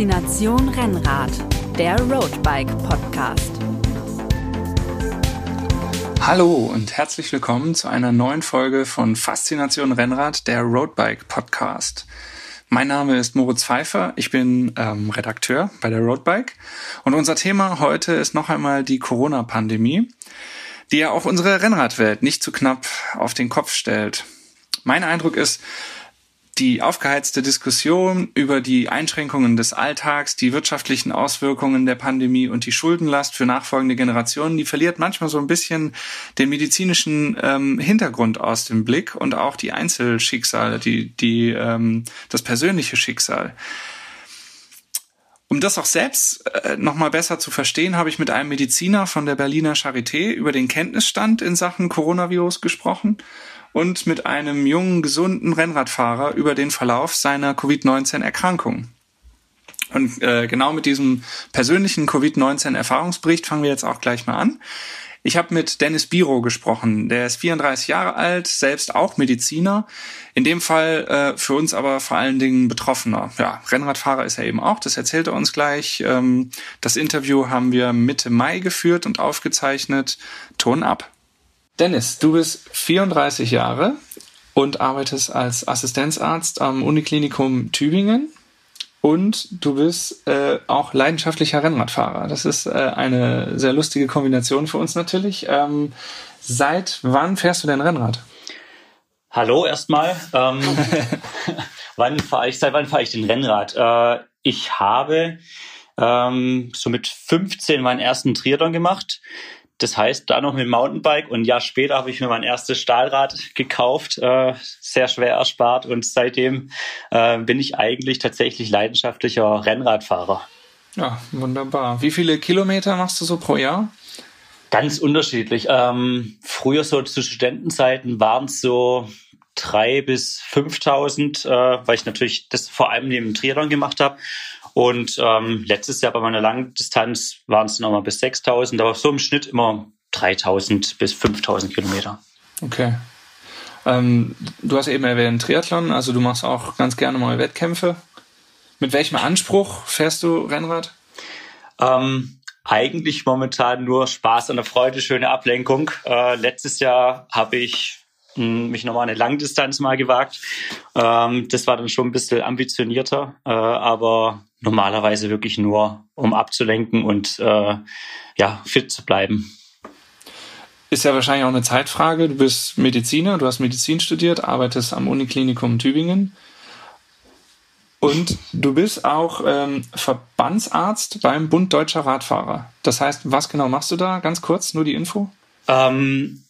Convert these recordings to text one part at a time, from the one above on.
Faszination Rennrad, der Roadbike Podcast. Hallo und herzlich willkommen zu einer neuen Folge von Faszination Rennrad, der Roadbike Podcast. Mein Name ist Moritz Pfeiffer, ich bin ähm, Redakteur bei der Roadbike und unser Thema heute ist noch einmal die Corona-Pandemie, die ja auch unsere Rennradwelt nicht zu knapp auf den Kopf stellt. Mein Eindruck ist, die aufgeheizte Diskussion über die Einschränkungen des Alltags, die wirtschaftlichen Auswirkungen der Pandemie und die Schuldenlast für nachfolgende Generationen, die verliert manchmal so ein bisschen den medizinischen ähm, Hintergrund aus dem Blick und auch die Einzelschicksale, die, die, ähm, das persönliche Schicksal. Um das auch selbst äh, nochmal besser zu verstehen, habe ich mit einem Mediziner von der Berliner Charité über den Kenntnisstand in Sachen Coronavirus gesprochen und mit einem jungen, gesunden Rennradfahrer über den Verlauf seiner Covid-19-Erkrankung. Und äh, genau mit diesem persönlichen Covid-19-Erfahrungsbericht fangen wir jetzt auch gleich mal an. Ich habe mit Dennis Biro gesprochen. Der ist 34 Jahre alt, selbst auch Mediziner. In dem Fall äh, für uns aber vor allen Dingen Betroffener. Ja, Rennradfahrer ist er eben auch, das erzählt er uns gleich. Ähm, das Interview haben wir Mitte Mai geführt und aufgezeichnet. Ton ab. Dennis, du bist 34 Jahre und arbeitest als Assistenzarzt am Uniklinikum Tübingen und du bist äh, auch leidenschaftlicher Rennradfahrer. Das ist äh, eine sehr lustige Kombination für uns natürlich. Ähm, seit wann fährst du denn Rennrad? Hallo erstmal. Ähm, wann fahre ich? Seit wann fahre ich den Rennrad? Äh, ich habe ähm, so mit 15 meinen ersten Triathlon gemacht. Das heißt, da noch mit dem Mountainbike und ein Jahr später habe ich mir mein erstes Stahlrad gekauft, äh, sehr schwer erspart und seitdem äh, bin ich eigentlich tatsächlich leidenschaftlicher Rennradfahrer. Ja, wunderbar. Wie viele Kilometer machst du so pro Jahr? Ganz unterschiedlich. Ähm, früher so zu Studentenzeiten waren es so drei bis 5.000, äh, weil ich natürlich das vor allem neben dem Triathlon gemacht habe. Und ähm, letztes Jahr bei meiner Langdistanz waren es nochmal bis 6000, aber so im Schnitt immer 3000 bis 5000 Kilometer. Okay. Ähm, du hast eben erwähnt Triathlon, also du machst auch ganz gerne mal Wettkämpfe. Mit welchem Anspruch fährst du Rennrad? Ähm, eigentlich momentan nur Spaß und eine Freude, schöne Ablenkung. Äh, letztes Jahr habe ich mich nochmal eine Langdistanz mal gewagt. Ähm, das war dann schon ein bisschen ambitionierter, äh, aber normalerweise wirklich nur, um abzulenken und äh, ja, fit zu bleiben. Ist ja wahrscheinlich auch eine Zeitfrage. Du bist Mediziner, du hast Medizin studiert, arbeitest am Uniklinikum Tübingen. Und du bist auch ähm, Verbandsarzt beim Bund Deutscher Radfahrer. Das heißt, was genau machst du da? Ganz kurz, nur die Info. Ähm,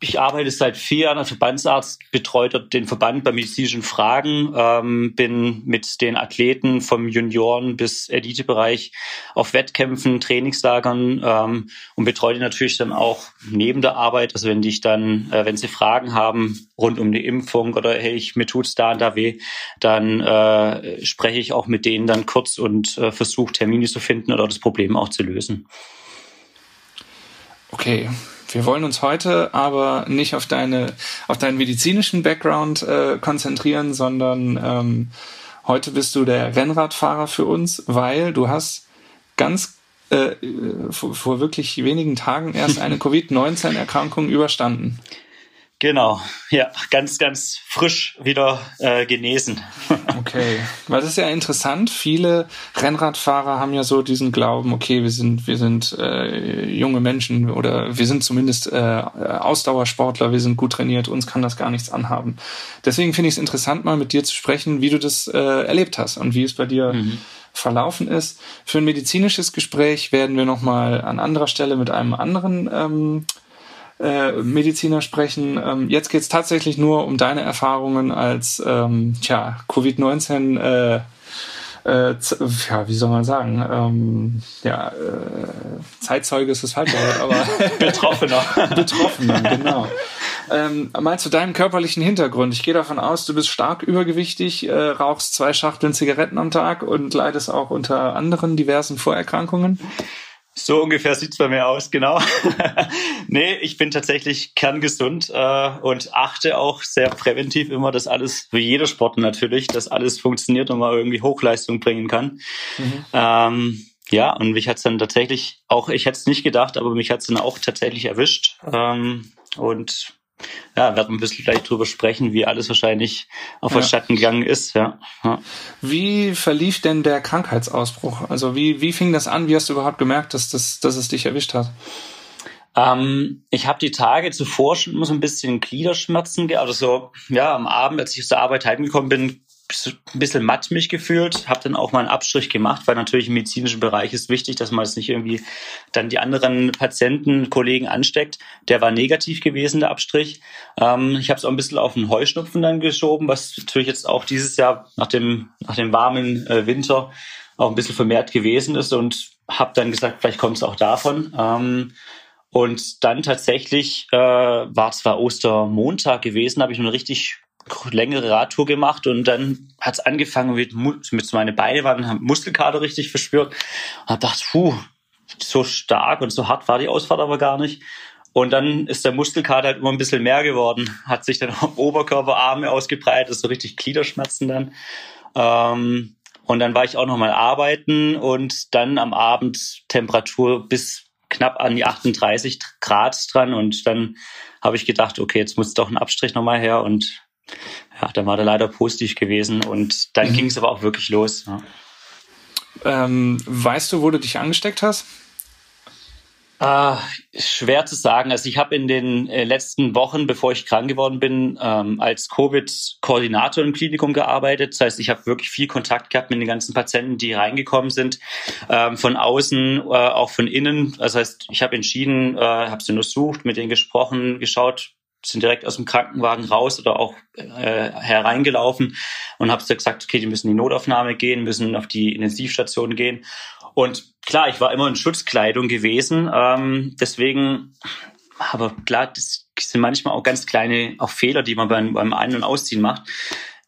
ich arbeite seit vier Jahren als Verbandsarzt, betreue den Verband bei medizinischen Fragen, ähm, bin mit den Athleten vom Junioren bis Elitebereich auf Wettkämpfen, Trainingslagern ähm, und betreue natürlich dann auch neben der Arbeit, also wenn die dann, äh, wenn sie Fragen haben rund um die Impfung oder hey, ich, mir tut's da und da weh, dann äh, spreche ich auch mit denen dann kurz und äh, versuche Termine zu finden oder das Problem auch zu lösen. Okay, wir wollen uns heute aber nicht auf deine, auf deinen medizinischen Background äh, konzentrieren, sondern ähm, heute bist du der Rennradfahrer für uns, weil du hast ganz äh, vor, vor wirklich wenigen Tagen erst eine Covid-19-Erkrankung überstanden. Genau, ja, ganz, ganz frisch wieder äh, genesen. okay, weil das ist ja interessant. Viele Rennradfahrer haben ja so diesen Glauben, okay, wir sind, wir sind äh, junge Menschen oder wir sind zumindest äh, Ausdauersportler, wir sind gut trainiert, uns kann das gar nichts anhaben. Deswegen finde ich es interessant, mal mit dir zu sprechen, wie du das äh, erlebt hast und wie es bei dir mhm. verlaufen ist. Für ein medizinisches Gespräch werden wir nochmal an anderer Stelle mit einem anderen ähm, äh, Mediziner sprechen. Ähm, jetzt geht es tatsächlich nur um deine Erfahrungen als ähm, tja, Covid-19 äh, äh, ja, wie soll man sagen, ähm, ja, äh, Zeitzeuge ist das falsche Wort, aber Betroffener. Betroffener, genau. Ähm, mal zu deinem körperlichen Hintergrund. Ich gehe davon aus, du bist stark übergewichtig, äh, rauchst zwei Schachteln Zigaretten am Tag und leidest auch unter anderen diversen Vorerkrankungen. So ungefähr sieht's bei mir aus, genau. nee, ich bin tatsächlich kerngesund äh, und achte auch sehr präventiv immer, dass alles, wie jeder Sport natürlich, dass alles funktioniert und man irgendwie Hochleistung bringen kann. Mhm. Ähm, ja, und mich hat's dann tatsächlich auch, ich hätte es nicht gedacht, aber mich hat's dann auch tatsächlich erwischt. Ähm, und ja, werden ein bisschen gleich drüber sprechen, wie alles wahrscheinlich auf ja. Schatten gegangen ist. Ja. ja. Wie verlief denn der Krankheitsausbruch? Also wie, wie fing das an? Wie hast du überhaupt gemerkt, dass, das, dass es dich erwischt hat? Ähm, ich habe die Tage zuvor schon immer so ein bisschen Gliederschmerzen gehabt. Also so, ja, am Abend, als ich aus der Arbeit heimgekommen bin, ein bisschen matt mich gefühlt, habe dann auch mal einen Abstrich gemacht, weil natürlich im medizinischen Bereich ist wichtig, dass man es nicht irgendwie dann die anderen Patienten, Kollegen ansteckt. Der war negativ gewesen, der Abstrich. Ähm, ich habe es auch ein bisschen auf den Heuschnupfen dann geschoben, was natürlich jetzt auch dieses Jahr nach dem, nach dem warmen äh, Winter auch ein bisschen vermehrt gewesen ist und habe dann gesagt, vielleicht kommt es auch davon. Ähm, und dann tatsächlich äh, war zwar Ostermontag gewesen, habe ich eine richtig längere Radtour gemacht und dann hat es angefangen mit, mit meine Beine waren, Muskelkater richtig verspürt und hab gedacht, puh, so stark und so hart war die Ausfahrt aber gar nicht. Und dann ist der Muskelkater halt immer ein bisschen mehr geworden, hat sich dann auf Oberkörper, Arme ausgebreitet, so richtig Gliederschmerzen dann. Ähm, und dann war ich auch noch mal arbeiten und dann am Abend Temperatur bis knapp an die 38 Grad dran und dann habe ich gedacht, okay, jetzt muss doch ein Abstrich nochmal her und ja, dann war der leider positiv gewesen und dann mhm. ging es aber auch wirklich los. Ja. Ähm, weißt du, wo du dich angesteckt hast? Äh, schwer zu sagen. Also ich habe in den äh, letzten Wochen, bevor ich krank geworden bin, ähm, als Covid-Koordinator im Klinikum gearbeitet. Das heißt, ich habe wirklich viel Kontakt gehabt mit den ganzen Patienten, die reingekommen sind, ähm, von außen, äh, auch von innen. Das heißt, ich habe entschieden, äh, habe sie untersucht, mit denen gesprochen, geschaut, sind direkt aus dem Krankenwagen raus oder auch äh, hereingelaufen und habe gesagt, okay, die müssen in die Notaufnahme gehen, müssen auf die Intensivstation gehen. Und klar, ich war immer in Schutzkleidung gewesen, ähm, deswegen, aber klar, das sind manchmal auch ganz kleine auch Fehler, die man beim, beim Ein- und Ausziehen macht.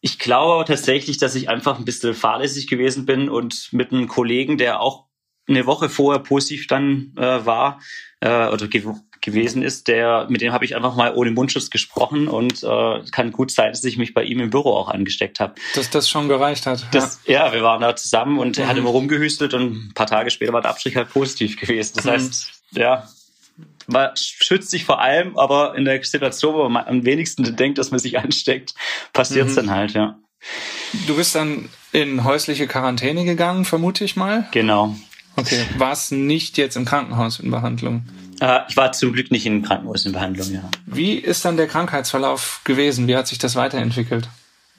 Ich glaube tatsächlich, dass ich einfach ein bisschen fahrlässig gewesen bin und mit einem Kollegen, der auch eine Woche vorher positiv dann äh, war äh, oder gewesen ist, der, mit dem habe ich einfach mal ohne Mundschutz gesprochen und äh, kann gut sein, dass ich mich bei ihm im Büro auch angesteckt habe. Dass das schon gereicht hat. Das, ja. ja wir waren da zusammen und mhm. er hat immer rumgehüstelt und ein paar Tage später war der Abstrich halt positiv gewesen. Das mhm. heißt, ja, man schützt sich vor allem, aber in der Situation, wo man am wenigsten denkt, dass man sich ansteckt, passiert es mhm. dann halt, ja. Du bist dann in häusliche Quarantäne gegangen, vermute ich mal. Genau. Okay, warst nicht jetzt im Krankenhaus in Behandlung? Äh, ich war zum Glück nicht im Krankenhaus in Behandlung, ja. Wie ist dann der Krankheitsverlauf gewesen? Wie hat sich das weiterentwickelt?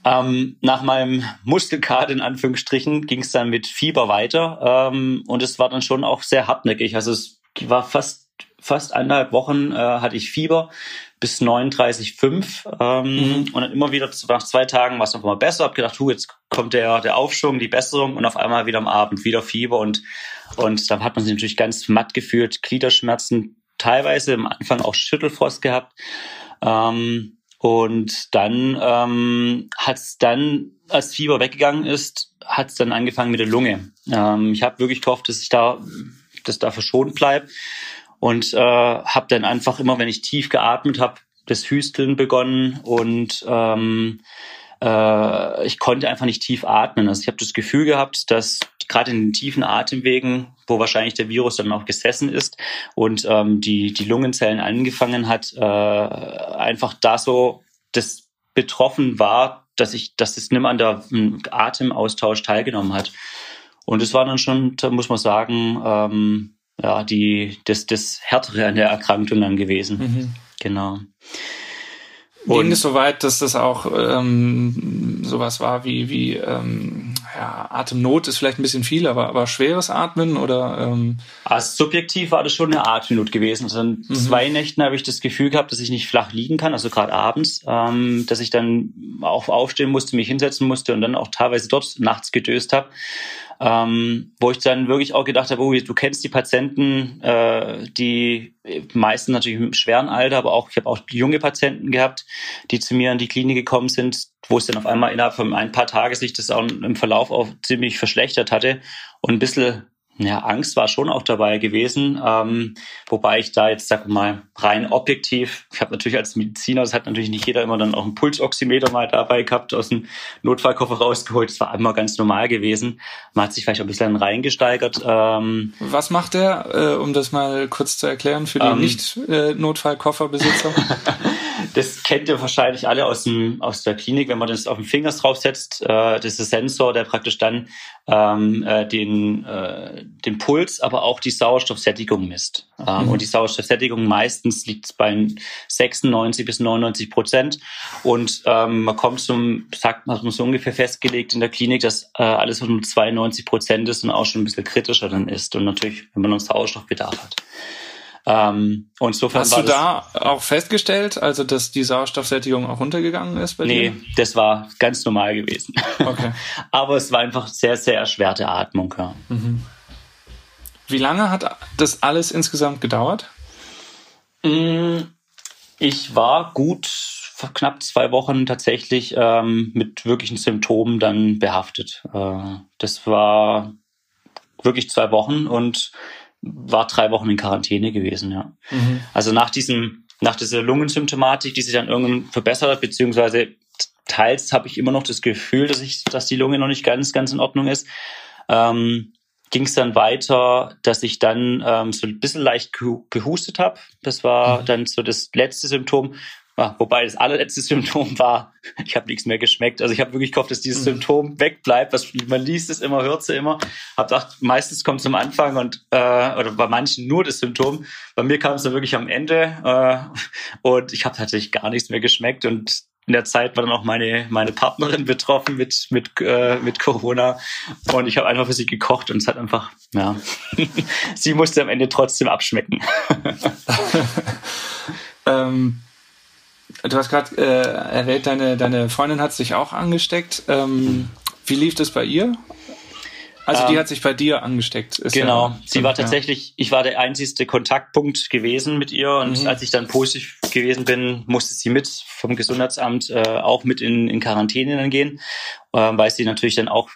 Ähm, nach meinem Muskelkater in Anführungsstrichen ging es dann mit Fieber weiter ähm, und es war dann schon auch sehr hartnäckig. Also es war fast fast eineinhalb Wochen äh, hatte ich Fieber bis 39,5 ähm, mhm. und dann immer wieder nach zwei Tagen war es noch mal besser. Hab gedacht, hu, jetzt kommt der der Aufschwung, die Besserung und auf einmal wieder am Abend wieder Fieber und und dann hat man sich natürlich ganz matt gefühlt, Gliederschmerzen, teilweise am Anfang auch Schüttelfrost gehabt. Ähm, und dann ähm, hat es dann, als Fieber weggegangen ist, hat es dann angefangen mit der Lunge. Ähm, ich habe wirklich gehofft, dass ich da, dass da verschont bleibe und äh, habe dann einfach immer, wenn ich tief geatmet habe, das Hüsteln begonnen und ähm, äh, ich konnte einfach nicht tief atmen. Also ich habe das Gefühl gehabt, dass gerade in den tiefen Atemwegen, wo wahrscheinlich der Virus dann auch gesessen ist und ähm, die, die Lungenzellen angefangen hat, äh, einfach da so das betroffen war, dass ich, dass es nicht mehr an der Atemaustausch teilgenommen hat. Und es war dann schon, da muss man sagen, ähm, ja, die, das, das Härtere an der Erkrankung dann gewesen. Mhm. Genau. Und Ging es so weit, dass das auch ähm, sowas war wie, wie ähm, ja, Atemnot ist vielleicht ein bisschen viel, aber, aber schweres Atmen oder? Ähm also subjektiv war das schon eine Atemnot gewesen. Also in mhm. zwei Nächten habe ich das Gefühl gehabt, dass ich nicht flach liegen kann, also gerade abends, ähm, dass ich dann auch aufstehen musste, mich hinsetzen musste und dann auch teilweise dort nachts gedöst habe ähm, wo ich dann wirklich auch gedacht habe, oh, du kennst die Patienten, äh, die meisten natürlich im schweren Alter, aber auch ich habe auch junge Patienten gehabt, die zu mir in die Klinik gekommen sind, wo es dann auf einmal innerhalb von ein paar Tagen sich das auch im Verlauf auch ziemlich verschlechtert hatte und ein bisschen ja, Angst war schon auch dabei gewesen, ähm, wobei ich da jetzt, sag mal, rein objektiv, ich habe natürlich als Mediziner, das hat natürlich nicht jeder immer dann auch einen Pulsoximeter mal dabei gehabt, aus dem Notfallkoffer rausgeholt, das war immer ganz normal gewesen. Man hat sich vielleicht auch ein bisschen reingesteigert. Ähm, Was macht der, äh, um das mal kurz zu erklären, für die ähm, Nicht-Notfallkofferbesitzer? Das kennt ihr wahrscheinlich alle aus, dem, aus der Klinik, wenn man das auf den Finger draufsetzt. Äh, das ist ein Sensor, der praktisch dann ähm, äh, den, äh, den Puls, aber auch die Sauerstoffsättigung misst. Ähm, mhm. Und die Sauerstoffsättigung meistens liegt bei 96 bis 99 Prozent. Und ähm, man kommt zum, sagt man so ungefähr festgelegt in der Klinik, dass äh, alles, was um 92 Prozent ist und auch schon ein bisschen kritischer dann ist. Und natürlich, wenn man einen Sauerstoffbedarf hat. Ähm, und insofern Hast du da auch festgestellt, also dass die Sauerstoffsättigung auch runtergegangen ist bei nee, dir? Nee, das war ganz normal gewesen. Okay. Aber es war einfach sehr, sehr erschwerte Atmung. Ja. Mhm. Wie lange hat das alles insgesamt gedauert? Mm, ich war gut knapp zwei Wochen tatsächlich ähm, mit wirklichen Symptomen dann behaftet. Äh, das war wirklich zwei Wochen und war drei Wochen in Quarantäne gewesen, ja. Mhm. Also nach diesem, nach dieser Lungensymptomatik, die sich dann irgendwann verbessert hat, beziehungsweise teils habe ich immer noch das Gefühl, dass ich, dass die Lunge noch nicht ganz, ganz in Ordnung ist. Ähm, ging es dann weiter, dass ich dann ähm, so ein bisschen leicht gehustet habe. Das war mhm. dann so das letzte Symptom. Ja, wobei das allerletzte Symptom war, ich habe nichts mehr geschmeckt. Also ich habe wirklich gehofft, dass dieses mhm. Symptom wegbleibt. Was, man liest es immer, hört es immer. Hab gedacht, meistens kommt es am Anfang und äh, oder bei manchen nur das Symptom. Bei mir kam es dann wirklich am Ende äh, und ich habe tatsächlich gar nichts mehr geschmeckt und in der Zeit war dann auch meine meine Partnerin betroffen mit mit äh, mit Corona und ich habe einfach für sie gekocht und es hat einfach ja sie musste am Ende trotzdem abschmecken. ähm Du hast gerade äh, erwähnt, deine, deine Freundin hat sich auch angesteckt. Ähm, wie lief das bei ihr? Also die ähm, hat sich bei dir angesteckt. Genau, ja, sie war tatsächlich, ich war der einzigste Kontaktpunkt gewesen mit ihr und mhm. als ich dann positiv gewesen bin, musste sie mit vom Gesundheitsamt äh, auch mit in, in Quarantäne dann gehen, äh, weil sie natürlich dann auch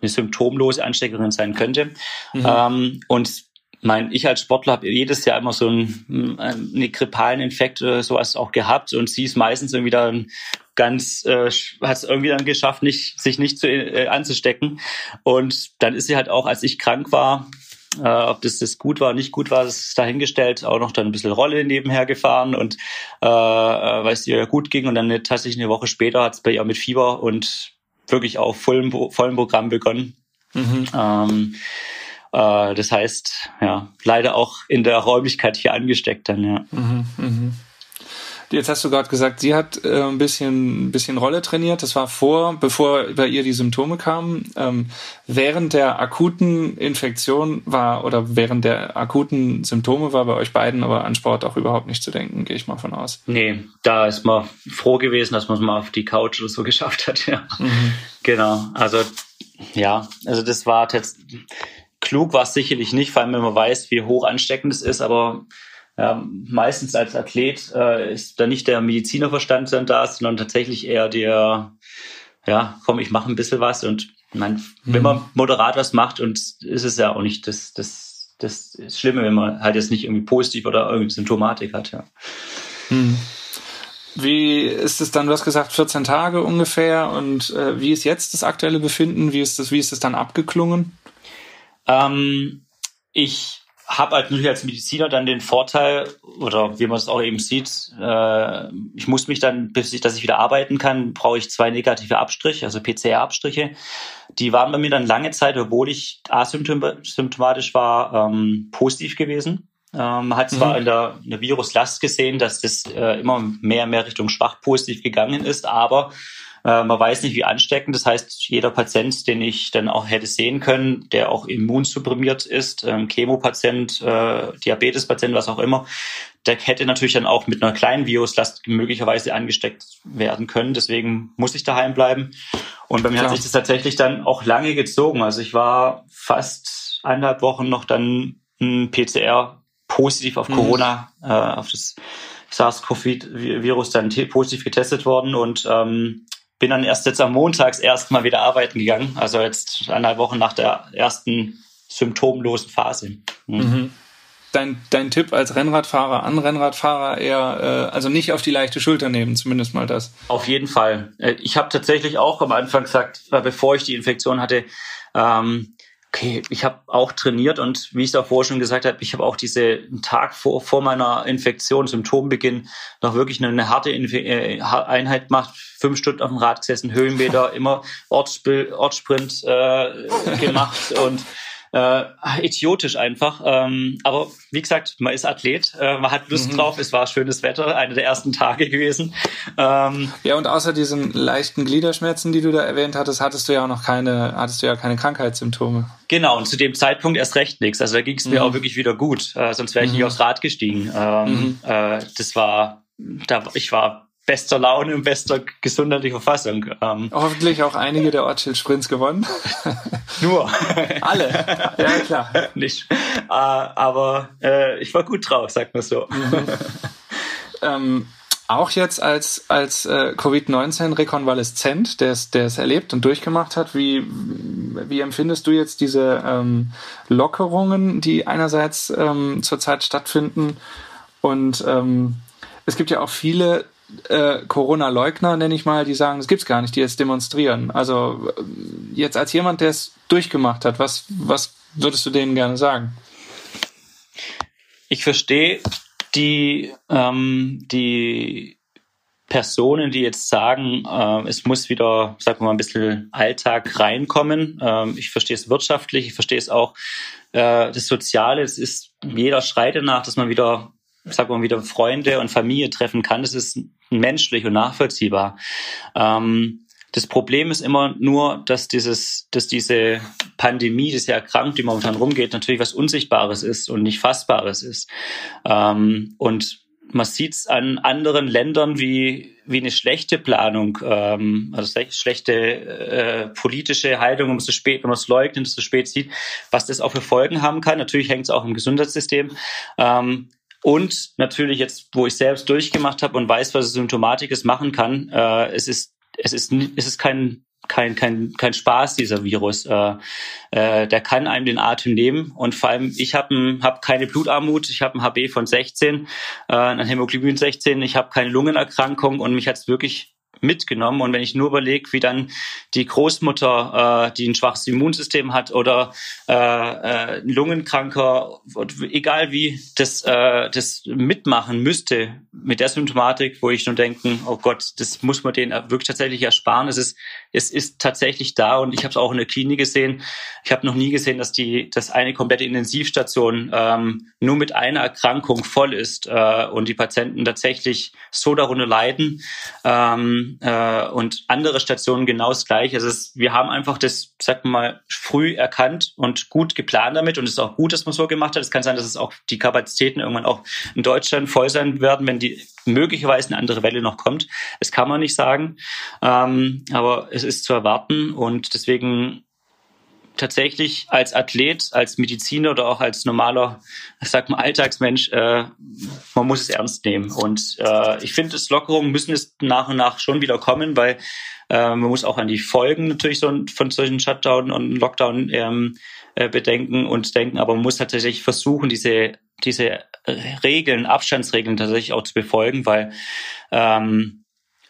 eine symptomlose Ansteckerin sein könnte. Mhm. Ähm, und mein, ich als Sportler habe jedes Jahr immer so einen, einen grippalen Infekt oder sowas auch gehabt und sie ist meistens irgendwie dann ganz, äh, hat es irgendwie dann geschafft, nicht, sich nicht zu, äh, anzustecken. Und dann ist sie halt auch, als ich krank war, äh, ob das, das gut war, nicht gut war, das ist dahingestellt, auch noch dann ein bisschen Rolle nebenher gefahren und äh, äh weil es ihr ja gut ging und dann tatsächlich eine Woche später hat es bei ihr mit Fieber und wirklich auch vollem, vollem Programm begonnen. Mhm. Ähm, äh, das heißt, ja, leider auch in der Räumlichkeit hier angesteckt dann, ja. Mhm, mh. Jetzt hast du gerade gesagt, sie hat äh, ein bisschen, ein bisschen Rolle trainiert. Das war vor, bevor bei ihr die Symptome kamen. Ähm, während der akuten Infektion war oder während der akuten Symptome war bei euch beiden aber an Sport auch überhaupt nicht zu denken, gehe ich mal von aus. Nee, da ist man froh gewesen, dass man es mal auf die Couch oder so geschafft hat. Ja, mhm. genau. Also ja, also das war jetzt klug war es sicherlich nicht, vor allem wenn man weiß, wie hoch ansteckend es ist, aber ja, meistens als Athlet äh, ist da nicht der Medizinerverstand dann da, sondern tatsächlich eher der, ja, komm, ich mache ein bisschen was und man, mhm. wenn man moderat was macht und ist es ja auch nicht das, das, das Schlimme, wenn man halt jetzt nicht irgendwie positiv oder irgendwie Symptomatik hat, ja. Mhm. Wie ist es dann, du hast gesagt 14 Tage ungefähr und äh, wie ist jetzt das aktuelle Befinden? Wie ist das, wie ist es dann abgeklungen? Ähm, ich habe halt natürlich als Mediziner dann den Vorteil, oder wie man es auch eben sieht, äh, ich muss mich dann, bis ich, dass ich wieder arbeiten kann, brauche ich zwei negative Abstriche, also PCR-Abstriche. Die waren bei mir dann lange Zeit, obwohl ich asymptomatisch war, ähm, positiv gewesen. Ähm, man hat zwar mhm. in, der, in der Viruslast gesehen, dass das äh, immer mehr mehr Richtung schwach positiv gegangen ist, aber äh, man weiß nicht, wie ansteckend. Das heißt, jeder Patient, den ich dann auch hätte sehen können, der auch immunsupprimiert ist, ähm, Chemopatient, äh, Diabetespatient, was auch immer, der hätte natürlich dann auch mit einer kleinen Viruslast möglicherweise angesteckt werden können. Deswegen muss ich daheim bleiben. Und bei mir Klar. hat sich das tatsächlich dann auch lange gezogen. Also ich war fast eineinhalb Wochen noch dann ein PCR positiv auf mhm. Corona, mhm. äh, auf das SARS-CoV-Virus dann positiv getestet worden und ähm, bin dann erst jetzt am Montags erst mal wieder arbeiten gegangen. Also jetzt eineinhalb Wochen nach der ersten symptomlosen Phase. Mhm. Mhm. Dein, dein Tipp als Rennradfahrer an Rennradfahrer eher, äh, also nicht auf die leichte Schulter nehmen, zumindest mal das. Auf jeden Fall. Äh, ich habe tatsächlich auch am Anfang gesagt, äh, bevor ich die Infektion hatte, ähm, okay, ich habe auch trainiert und wie ich davor schon gesagt habe, ich habe auch diese Tag vor, vor meiner Infektion, Symptombeginn, noch wirklich eine, harte Inf äh, Einheit gemacht, fünf Stunden auf dem Rad gesessen, Höhenmeter, immer Ortssp Ortssprint äh, gemacht und äh, idiotisch einfach. Ähm, aber wie gesagt, man ist Athlet, äh, man hat Lust mhm. drauf, es war schönes Wetter, eine der ersten Tage gewesen. Ähm, ja, und außer diesen leichten Gliederschmerzen, die du da erwähnt hattest, hattest du ja auch noch keine, hattest du ja keine Krankheitssymptome. Genau, und zu dem Zeitpunkt erst recht nichts. Also da ging es mhm. mir auch wirklich wieder gut. Äh, sonst wäre ich mhm. nicht aufs Rad gestiegen. Ähm, mhm. äh, das war, da, ich war bester Laune und bester gesundheitlicher Verfassung. Ähm, Hoffentlich auch einige der Ortsschild-Sprints gewonnen. Nur. Alle. Ja, klar. Nicht. Äh, aber äh, ich war gut drauf, sagt man so. Mhm. ähm, auch jetzt als, als äh, Covid-19-Rekonvaleszent, der es der es erlebt und durchgemacht hat, wie, wie empfindest du jetzt diese ähm, Lockerungen, die einerseits ähm, zurzeit stattfinden und ähm, es gibt ja auch viele äh, Corona-Leugner, nenne ich mal, die sagen, es gibt's gar nicht, die jetzt demonstrieren. Also äh, jetzt als jemand, der es durchgemacht hat, was, was würdest du denen gerne sagen? Ich verstehe die, ähm, die Personen, die jetzt sagen, äh, es muss wieder, sagen wir mal, ein bisschen Alltag reinkommen. Ähm, ich verstehe es wirtschaftlich, ich verstehe es auch äh, das Soziale. Es ist, jeder schreit danach, dass man wieder sag mal, wieder Freunde und Familie treffen kann. Das ist menschlich und nachvollziehbar. Ähm, das Problem ist immer nur, dass dieses, dass diese Pandemie, diese Erkrankung, die momentan rumgeht, natürlich was Unsichtbares ist und nicht Fassbares ist. Ähm, und man sieht es an anderen Ländern wie, wie eine schlechte Planung, ähm, also schlechte äh, politische Haltung, wenn man so spät, wenn man es leugnet, so spät sieht, was das auch für Folgen haben kann. Natürlich hängt es auch im Gesundheitssystem. Ähm, und natürlich jetzt, wo ich selbst durchgemacht habe und weiß, was Symptomatik es machen kann, äh, es ist es ist es ist kein kein kein kein Spaß dieser Virus. Äh, äh, der kann einem den Atem nehmen und vor allem ich habe hab keine Blutarmut, ich habe ein HB von 16, äh, ein Hämoglobin 16, ich habe keine Lungenerkrankung und mich hat's wirklich mitgenommen. Und wenn ich nur überlege, wie dann die Großmutter, äh, die ein schwaches Immunsystem hat oder äh, äh, ein Lungenkranker, egal wie, das, äh, das mitmachen müsste mit der Symptomatik, wo ich nur denken, oh Gott, das muss man denen wirklich tatsächlich ersparen. Es ist, es ist tatsächlich da und ich habe es auch in der Klinik gesehen. Ich habe noch nie gesehen, dass die, dass eine komplette Intensivstation ähm, nur mit einer Erkrankung voll ist äh, und die Patienten tatsächlich so darunter leiden. Ähm, äh, und andere Stationen genau das Gleiche. Also es, wir haben einfach das, sag mal, früh erkannt und gut geplant damit und es ist auch gut, dass man so gemacht hat. Es kann sein, dass es auch die Kapazitäten irgendwann auch in Deutschland voll sein werden, wenn die möglicherweise eine andere Welle noch kommt. Das kann man nicht sagen, ähm, aber es ist zu erwarten und deswegen tatsächlich als Athlet, als Mediziner oder auch als normaler, ich sag mal, Alltagsmensch, äh, man muss es ernst nehmen. Und äh, ich finde, es Lockerungen müssen es nach und nach schon wieder kommen, weil man muss auch an die Folgen natürlich so von solchen Shutdown und Lockdown ähm, äh, bedenken und denken, aber man muss tatsächlich versuchen, diese diese Regeln, Abstandsregeln tatsächlich auch zu befolgen, weil ähm,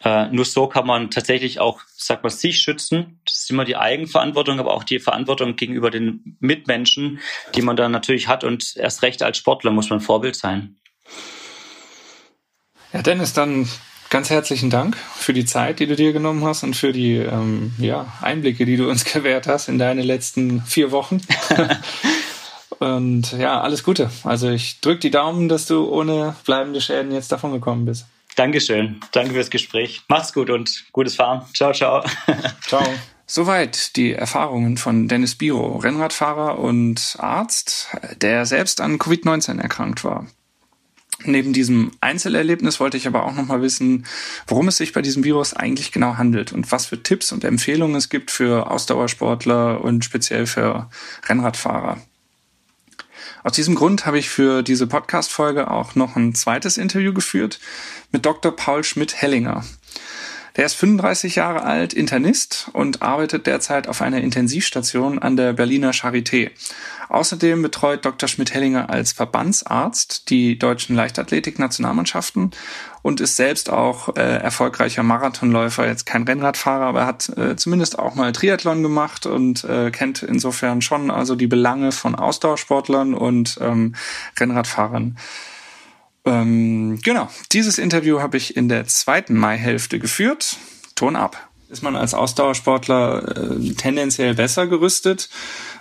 äh, nur so kann man tatsächlich auch, sag mal, sich schützen. Das ist immer die Eigenverantwortung, aber auch die Verantwortung gegenüber den Mitmenschen, die man dann natürlich hat. Und erst recht als Sportler muss man Vorbild sein. Ja, Dennis, dann ganz herzlichen Dank für die Zeit, die du dir genommen hast und für die ähm, ja, Einblicke, die du uns gewährt hast in deine letzten vier Wochen. und ja, alles Gute. Also ich drücke die Daumen, dass du ohne bleibende Schäden jetzt davon gekommen bist. Dankeschön. Danke fürs Gespräch. Macht's gut und gutes Fahren. Ciao, ciao. Ciao. Soweit die Erfahrungen von Dennis Biro, Rennradfahrer und Arzt, der selbst an Covid-19 erkrankt war. Neben diesem Einzelerlebnis wollte ich aber auch nochmal wissen, worum es sich bei diesem Virus eigentlich genau handelt und was für Tipps und Empfehlungen es gibt für Ausdauersportler und speziell für Rennradfahrer. Aus diesem Grund habe ich für diese Podcast-Folge auch noch ein zweites Interview geführt mit Dr. Paul Schmidt-Hellinger. Der ist 35 Jahre alt, Internist und arbeitet derzeit auf einer Intensivstation an der Berliner Charité. Außerdem betreut Dr. Schmidt-Hellinger als Verbandsarzt die deutschen Leichtathletik-Nationalmannschaften und ist selbst auch äh, erfolgreicher Marathonläufer, jetzt kein Rennradfahrer, aber hat äh, zumindest auch mal Triathlon gemacht und äh, kennt insofern schon also die Belange von Ausdauersportlern und ähm, Rennradfahrern. Ähm, genau, dieses Interview habe ich in der zweiten Maihälfte geführt. Ton ab. Ist man als Ausdauersportler äh, tendenziell besser gerüstet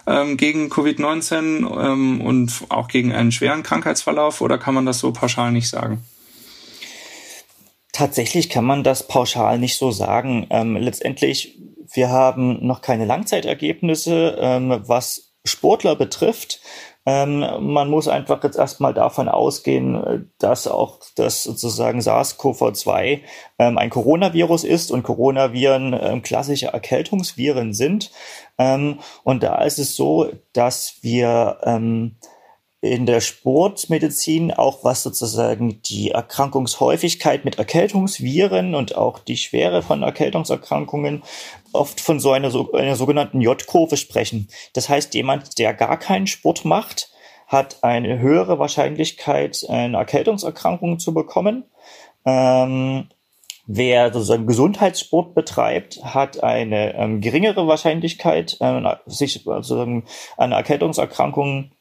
ähm, gegen Covid-19 ähm, und auch gegen einen schweren Krankheitsverlauf oder kann man das so pauschal nicht sagen? Tatsächlich kann man das pauschal nicht so sagen. Ähm, letztendlich, wir haben noch keine Langzeitergebnisse, ähm, was Sportler betrifft. Ähm, man muss einfach jetzt erstmal davon ausgehen, dass auch das sozusagen SARS-CoV-2 ähm, ein Coronavirus ist und Coronaviren ähm, klassische Erkältungsviren sind. Ähm, und da ist es so, dass wir ähm, in der Sportmedizin auch was sozusagen die Erkrankungshäufigkeit mit Erkältungsviren und auch die Schwere von Erkältungserkrankungen oft von so einer, einer sogenannten J-Kurve sprechen. Das heißt, jemand, der gar keinen Sport macht, hat eine höhere Wahrscheinlichkeit, eine Erkältungserkrankung zu bekommen. Ähm, wer sozusagen Gesundheitssport betreibt, hat eine ähm, geringere Wahrscheinlichkeit, ähm, sich sozusagen an Erkältungserkrankungen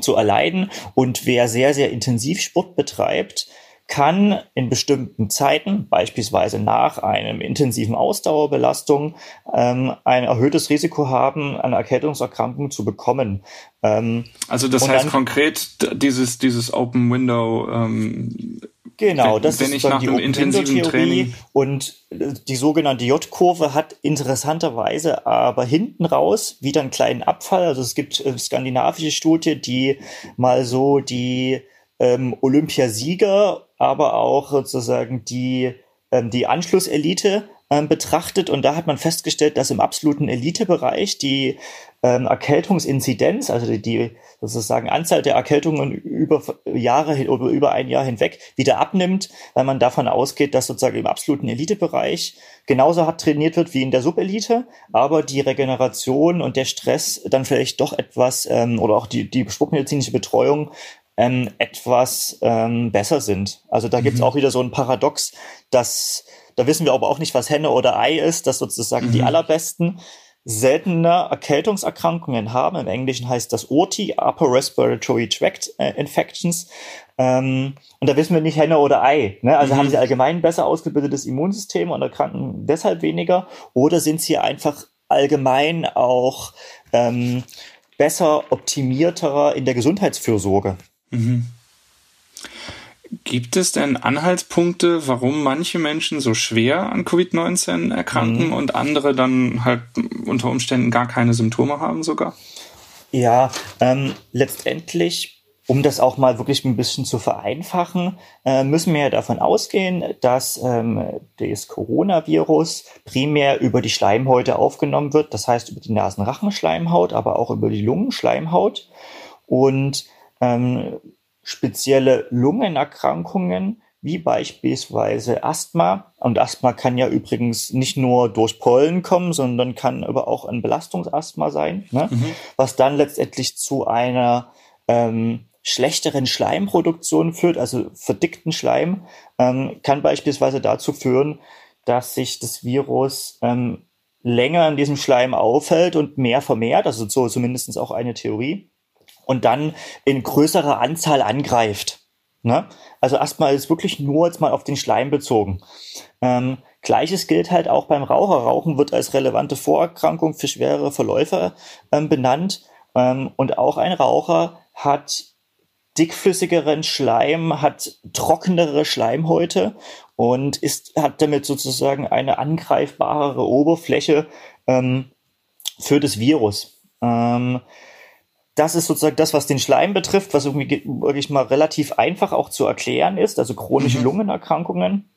zu erleiden. Und wer sehr, sehr intensiv Sport betreibt, kann in bestimmten Zeiten, beispielsweise nach einem intensiven Ausdauerbelastung, ähm, ein erhöhtes Risiko haben, eine Erkältungserkrankung zu bekommen. Ähm, also das heißt konkret dieses dieses Open Window ähm, Genau, das wenn ist ich nach die einem intensiven Training und äh, die sogenannte J-Kurve hat interessanterweise aber hinten raus wieder einen kleinen Abfall. Also es gibt äh, skandinavische Studie, die mal so die ähm, Olympiasieger, aber auch sozusagen die ähm, die Anschlusselite ähm, betrachtet. Und da hat man festgestellt, dass im absoluten Elitebereich die ähm, Erkältungsinzidenz, also die, die sozusagen Anzahl der Erkältungen über Jahre oder über ein Jahr hinweg wieder abnimmt, weil man davon ausgeht, dass sozusagen im absoluten Elitebereich genauso hart trainiert wird wie in der Subelite, aber die Regeneration und der Stress dann vielleicht doch etwas ähm, oder auch die, die sportmedizinische Betreuung ähm, etwas ähm, besser sind. Also da mhm. gibt es auch wieder so ein Paradox, dass da wissen wir aber auch nicht, was Henne oder Ei ist, dass sozusagen mhm. die allerbesten seltene Erkältungserkrankungen haben. Im Englischen heißt das ORTI, Upper Respiratory Tract äh, Infections. Ähm, und da wissen wir nicht Henne oder Ei. Ne? Also mhm. haben sie allgemein besser ausgebildetes Immunsystem und erkranken deshalb weniger? Oder sind sie einfach allgemein auch ähm, besser optimierter in der Gesundheitsfürsorge? Mhm. Gibt es denn Anhaltspunkte, warum manche Menschen so schwer an Covid-19 erkranken mhm. und andere dann halt unter Umständen gar keine Symptome haben sogar? Ja, ähm, letztendlich, um das auch mal wirklich ein bisschen zu vereinfachen, äh, müssen wir ja davon ausgehen, dass ähm, das Coronavirus primär über die Schleimhäute aufgenommen wird, das heißt über die Nasenrachenschleimhaut, aber auch über die Lungenschleimhaut. Und ähm, spezielle Lungenerkrankungen wie beispielsweise Asthma. Und Asthma kann ja übrigens nicht nur durch Pollen kommen, sondern kann aber auch ein Belastungsasthma sein, ne? mhm. was dann letztendlich zu einer ähm, schlechteren Schleimproduktion führt, also verdickten Schleim, ähm, kann beispielsweise dazu führen, dass sich das Virus ähm, länger in diesem Schleim aufhält und mehr vermehrt, also so zumindest auch eine Theorie und dann in größerer Anzahl angreift. Ne? Also erstmal ist wirklich nur jetzt mal auf den Schleim bezogen. Ähm, Gleiches gilt halt auch beim Raucher. Rauchen wird als relevante Vorerkrankung für schwere Verläufe ähm, benannt. Ähm, und auch ein Raucher hat dickflüssigeren Schleim, hat trockenere Schleimhäute und ist, hat damit sozusagen eine angreifbarere Oberfläche ähm, für das Virus. Ähm, das ist sozusagen das, was den Schleim betrifft, was irgendwie wirklich mal relativ einfach auch zu erklären ist, also chronische mhm. Lungenerkrankungen.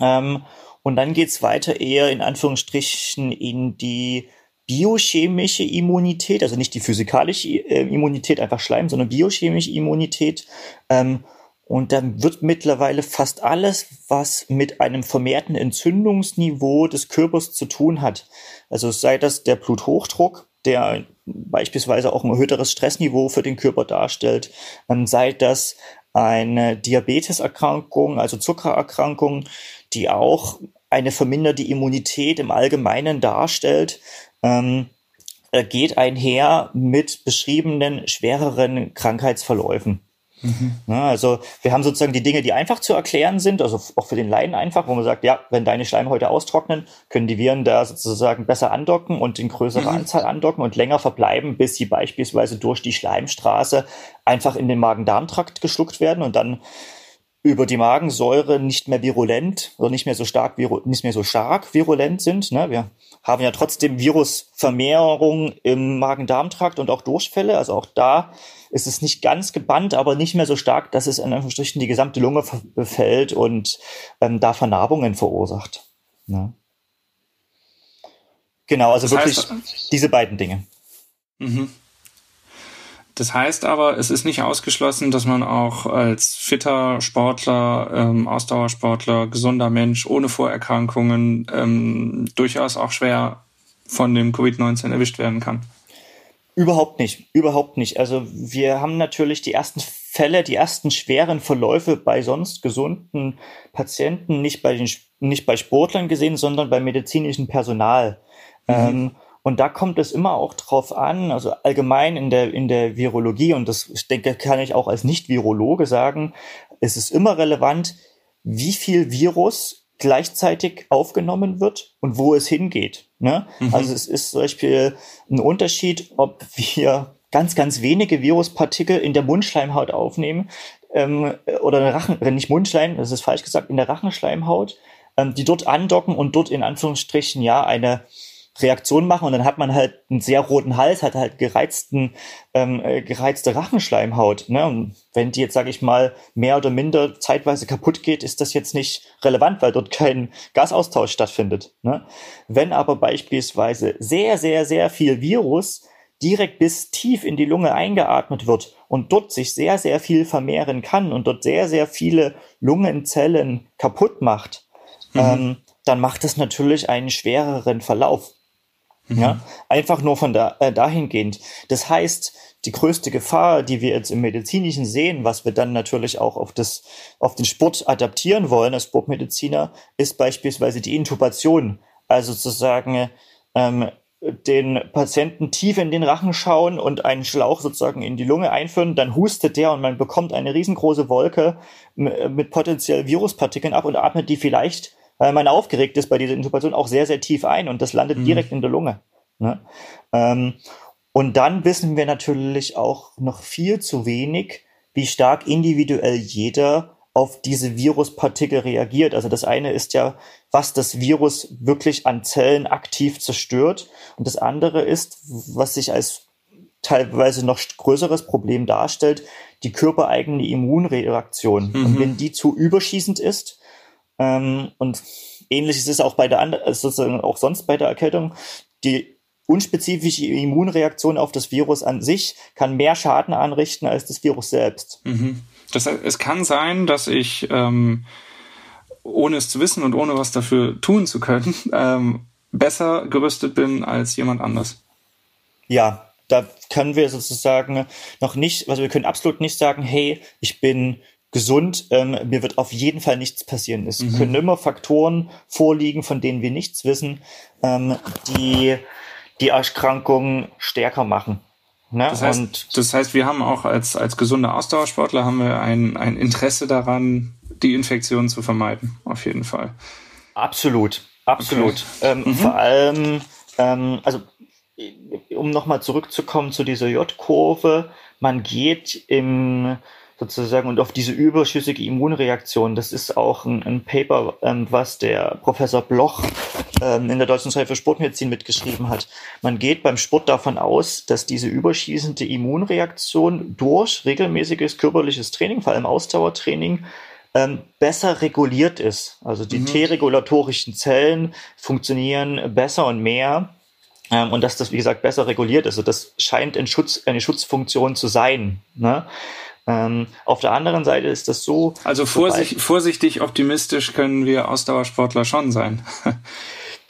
Ähm, und dann geht's weiter eher in Anführungsstrichen in die biochemische Immunität, also nicht die physikalische äh, Immunität, einfach Schleim, sondern biochemische Immunität. Ähm, Und dann wird mittlerweile fast alles, was mit einem vermehrten Entzündungsniveau des Körpers zu tun hat, also sei das der Bluthochdruck, der beispielsweise auch ein erhöhteres Stressniveau für den Körper darstellt, sei das eine Diabeteserkrankung, also Zuckererkrankung, die auch eine verminderte Immunität im Allgemeinen darstellt, ähm, geht einher mit beschriebenen schwereren Krankheitsverläufen. Mhm. Ja, also wir haben sozusagen die Dinge, die einfach zu erklären sind, also auch für den Laien einfach, wo man sagt, ja, wenn deine Schleimhäute austrocknen, können die Viren da sozusagen besser andocken und in größerer mhm. Anzahl andocken und länger verbleiben, bis sie beispielsweise durch die Schleimstraße einfach in den Magen-Darm-Trakt geschluckt werden und dann über die Magensäure nicht mehr virulent oder nicht mehr so stark, nicht mehr so stark virulent sind. Ne? Wir haben ja trotzdem Virusvermehrung im Magen-Darm-Trakt und auch Durchfälle. Also auch da ist es nicht ganz gebannt, aber nicht mehr so stark, dass es in Anführungsstrichen die gesamte Lunge befällt und ähm, da Vernarbungen verursacht. Ne? Genau, also das wirklich heißt, diese beiden Dinge. Mhm. Das heißt aber, es ist nicht ausgeschlossen, dass man auch als fitter Sportler, ähm, Ausdauersportler, gesunder Mensch ohne Vorerkrankungen ähm, durchaus auch schwer von dem Covid-19 erwischt werden kann. Überhaupt nicht, überhaupt nicht. Also wir haben natürlich die ersten Fälle, die ersten schweren Verläufe bei sonst gesunden Patienten nicht bei den nicht bei Sportlern gesehen, sondern bei medizinischem Personal. Mhm. Ähm, und da kommt es immer auch drauf an, also allgemein in der, in der Virologie, und das ich denke, kann ich auch als Nicht-Virologe sagen, es ist immer relevant, wie viel Virus gleichzeitig aufgenommen wird und wo es hingeht. Ne? Mhm. Also es ist zum Beispiel ein Unterschied, ob wir ganz, ganz wenige Viruspartikel in der Mundschleimhaut aufnehmen ähm, oder eine Rachen, nicht Mundschleim, das ist falsch gesagt, in der Rachenschleimhaut, ähm, die dort andocken und dort in Anführungsstrichen ja eine Reaktion machen und dann hat man halt einen sehr roten Hals, hat halt gereizten, ähm, äh, gereizte Rachenschleimhaut. Ne? Und wenn die jetzt, sage ich mal, mehr oder minder zeitweise kaputt geht, ist das jetzt nicht relevant, weil dort kein Gasaustausch stattfindet. Ne? Wenn aber beispielsweise sehr, sehr, sehr viel Virus direkt bis tief in die Lunge eingeatmet wird und dort sich sehr, sehr viel vermehren kann und dort sehr, sehr viele Lungenzellen kaputt macht, mhm. ähm, dann macht es natürlich einen schwereren Verlauf. Mhm. Ja, einfach nur von da, äh, dahingehend. Das heißt, die größte Gefahr, die wir jetzt im Medizinischen sehen, was wir dann natürlich auch auf das, auf den Sport adaptieren wollen als Sportmediziner, ist beispielsweise die Intubation. Also sozusagen, ähm, den Patienten tief in den Rachen schauen und einen Schlauch sozusagen in die Lunge einführen, dann hustet der und man bekommt eine riesengroße Wolke mit potenziell Viruspartikeln ab und atmet die vielleicht weil man aufgeregt ist bei dieser Intubation, auch sehr, sehr tief ein und das landet mhm. direkt in der Lunge. Ne? Ähm, und dann wissen wir natürlich auch noch viel zu wenig, wie stark individuell jeder auf diese Viruspartikel reagiert. Also das eine ist ja, was das Virus wirklich an Zellen aktiv zerstört. Und das andere ist, was sich als teilweise noch größeres Problem darstellt, die körpereigene Immunreaktion. Mhm. Und wenn die zu überschießend ist, ähm, und ähnlich ist es auch bei der anderen, also sozusagen auch sonst bei der Erkältung. Die unspezifische Immunreaktion auf das Virus an sich kann mehr Schaden anrichten als das Virus selbst. Mhm. Das, es kann sein, dass ich, ähm, ohne es zu wissen und ohne was dafür tun zu können, ähm, besser gerüstet bin als jemand anders. Ja, da können wir sozusagen noch nicht, also wir können absolut nicht sagen, hey, ich bin gesund, ähm, mir wird auf jeden Fall nichts passieren. Es mhm. können immer Faktoren vorliegen, von denen wir nichts wissen, ähm, die die Erkrankung stärker machen. Ne? Das, heißt, Und das heißt, wir haben auch als, als gesunde Ausdauersportler haben wir ein, ein Interesse daran, die Infektion zu vermeiden, auf jeden Fall. Absolut, absolut. Okay. Ähm, mhm. Vor allem, ähm, also um nochmal zurückzukommen zu dieser J-Kurve, man geht im sozusagen und auf diese überschüssige Immunreaktion. Das ist auch ein, ein Paper, ähm, was der Professor Bloch ähm, in der Deutschen Zeit für Sportmedizin mitgeschrieben hat. Man geht beim Sport davon aus, dass diese überschießende Immunreaktion durch regelmäßiges körperliches Training, vor allem Ausdauertraining, ähm, besser reguliert ist. Also die mhm. T-regulatorischen Zellen funktionieren besser und mehr. Ähm, und dass das, wie gesagt, besser reguliert ist. Also das scheint ein Schutz, eine Schutzfunktion zu sein. Ne? Ähm, auf der anderen Seite ist das so. Also vorsichtig, vorsichtig optimistisch können wir Ausdauersportler schon sein.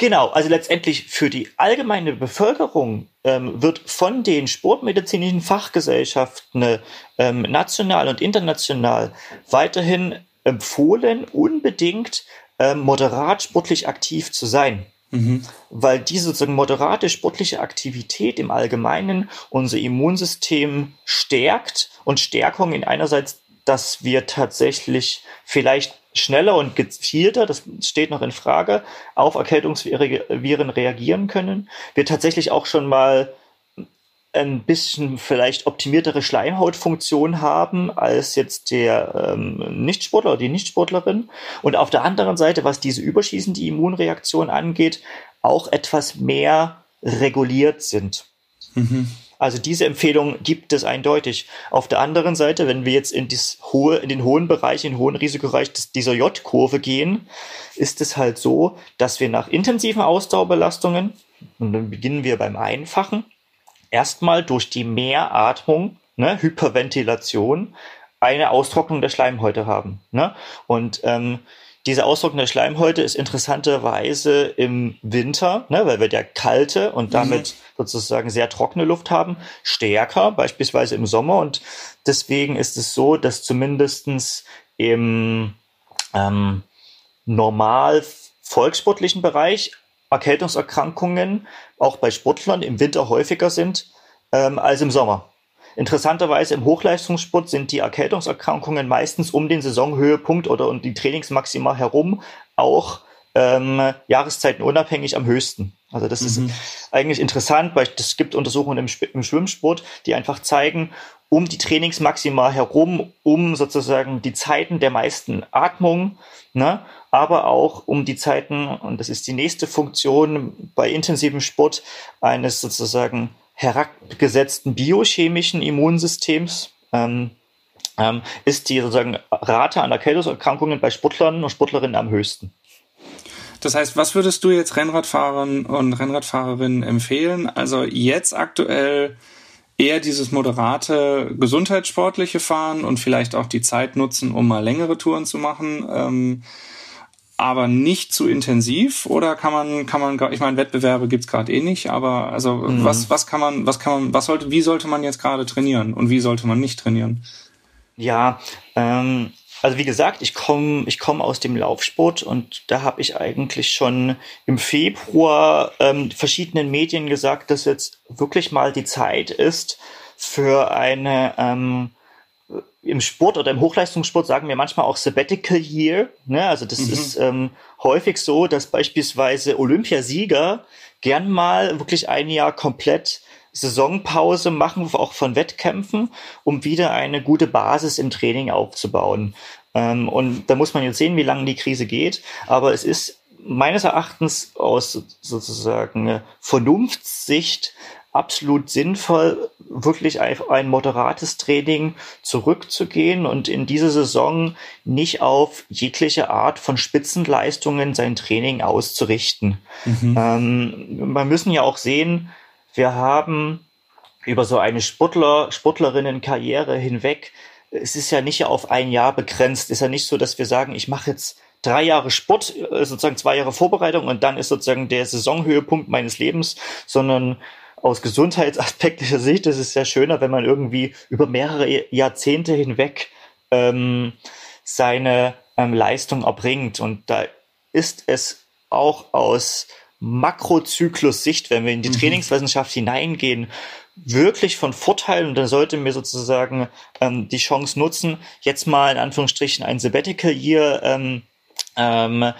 Genau, also letztendlich für die allgemeine Bevölkerung ähm, wird von den sportmedizinischen Fachgesellschaften ähm, national und international weiterhin empfohlen, unbedingt ähm, moderat sportlich aktiv zu sein. Mhm. Weil diese sozusagen moderate sportliche Aktivität im Allgemeinen unser Immunsystem stärkt und Stärkung in einerseits, dass wir tatsächlich vielleicht schneller und gezielter, das steht noch in Frage, auf Erkältungsviren reagieren können. Wir tatsächlich auch schon mal ein bisschen vielleicht optimiertere Schleimhautfunktion haben als jetzt der ähm, Nichtsportler oder die Nichtsportlerin. Und auf der anderen Seite, was diese überschießende Immunreaktion angeht, auch etwas mehr reguliert sind. Mhm. Also diese Empfehlung gibt es eindeutig. Auf der anderen Seite, wenn wir jetzt in, das hohe, in den hohen Bereich, in den hohen Risikobereich dieser J-Kurve gehen, ist es halt so, dass wir nach intensiven Ausdauerbelastungen, und dann beginnen wir beim Einfachen, erstmal durch die Mehratmung, ne, Hyperventilation, eine Austrocknung der Schleimhäute haben. Ne? Und ähm, diese Austrocknung der Schleimhäute ist interessanterweise im Winter, ne, weil wir der kalte und damit mhm. sozusagen sehr trockene Luft haben, stärker, beispielsweise im Sommer. Und deswegen ist es so, dass zumindestens im ähm, normal volkssportlichen Bereich Erkältungserkrankungen auch bei Sportlern im Winter häufiger sind ähm, als im Sommer. Interessanterweise im Hochleistungssport sind die Erkältungserkrankungen meistens um den Saisonhöhepunkt oder um die Trainingsmaxima herum auch ähm, Jahreszeiten unabhängig am höchsten. Also das mhm. ist eigentlich interessant, weil es gibt Untersuchungen im, im, Schwimmsport, die einfach zeigen, um die Trainingsmaxima herum, um sozusagen die Zeiten der meisten Atmung, ne, aber auch um die Zeiten, und das ist die nächste Funktion bei intensivem Sport, eines sozusagen herabgesetzten biochemischen Immunsystems ähm, ähm, ist die sozusagen Rate an Erkältungserkrankungen bei Sportlern und Sportlerinnen am höchsten. Das heißt, was würdest du jetzt Rennradfahrern und Rennradfahrerinnen empfehlen? Also jetzt aktuell eher dieses moderate gesundheitssportliche Fahren und vielleicht auch die Zeit nutzen, um mal längere Touren zu machen. Ähm, aber nicht zu intensiv oder kann man kann man ich meine Wettbewerbe gibt's gerade eh nicht aber also mhm. was was kann man was kann man was sollte wie sollte man jetzt gerade trainieren und wie sollte man nicht trainieren ja ähm, also wie gesagt ich komme ich komme aus dem Laufsport und da habe ich eigentlich schon im Februar ähm, verschiedenen Medien gesagt dass jetzt wirklich mal die Zeit ist für eine ähm, im Sport oder im Hochleistungssport sagen wir manchmal auch Sabbatical Year. Ne? Also das mhm. ist ähm, häufig so, dass beispielsweise Olympiasieger gern mal wirklich ein Jahr komplett Saisonpause machen, auch von Wettkämpfen, um wieder eine gute Basis im Training aufzubauen. Ähm, und da muss man jetzt sehen, wie lange die Krise geht. Aber es ist meines Erachtens aus sozusagen Vernunftssicht absolut sinnvoll, wirklich auf ein moderates Training zurückzugehen und in dieser Saison nicht auf jegliche Art von Spitzenleistungen sein Training auszurichten. Mhm. Ähm, wir müssen ja auch sehen, wir haben über so eine Sportler, Sportlerinnenkarriere hinweg, es ist ja nicht auf ein Jahr begrenzt, es ist ja nicht so, dass wir sagen, ich mache jetzt drei Jahre Sport, äh, sozusagen zwei Jahre Vorbereitung und dann ist sozusagen der Saisonhöhepunkt meines Lebens, sondern aus gesundheitsaspektlicher Sicht ist es ja schöner, wenn man irgendwie über mehrere Jahrzehnte hinweg ähm, seine ähm, Leistung erbringt. Und da ist es auch aus Makrozyklus-Sicht, wenn wir in die mhm. Trainingswissenschaft hineingehen, wirklich von Vorteil und dann sollte mir sozusagen ähm, die Chance nutzen, jetzt mal in Anführungsstrichen ein Sabbatical Year ähm, ähm,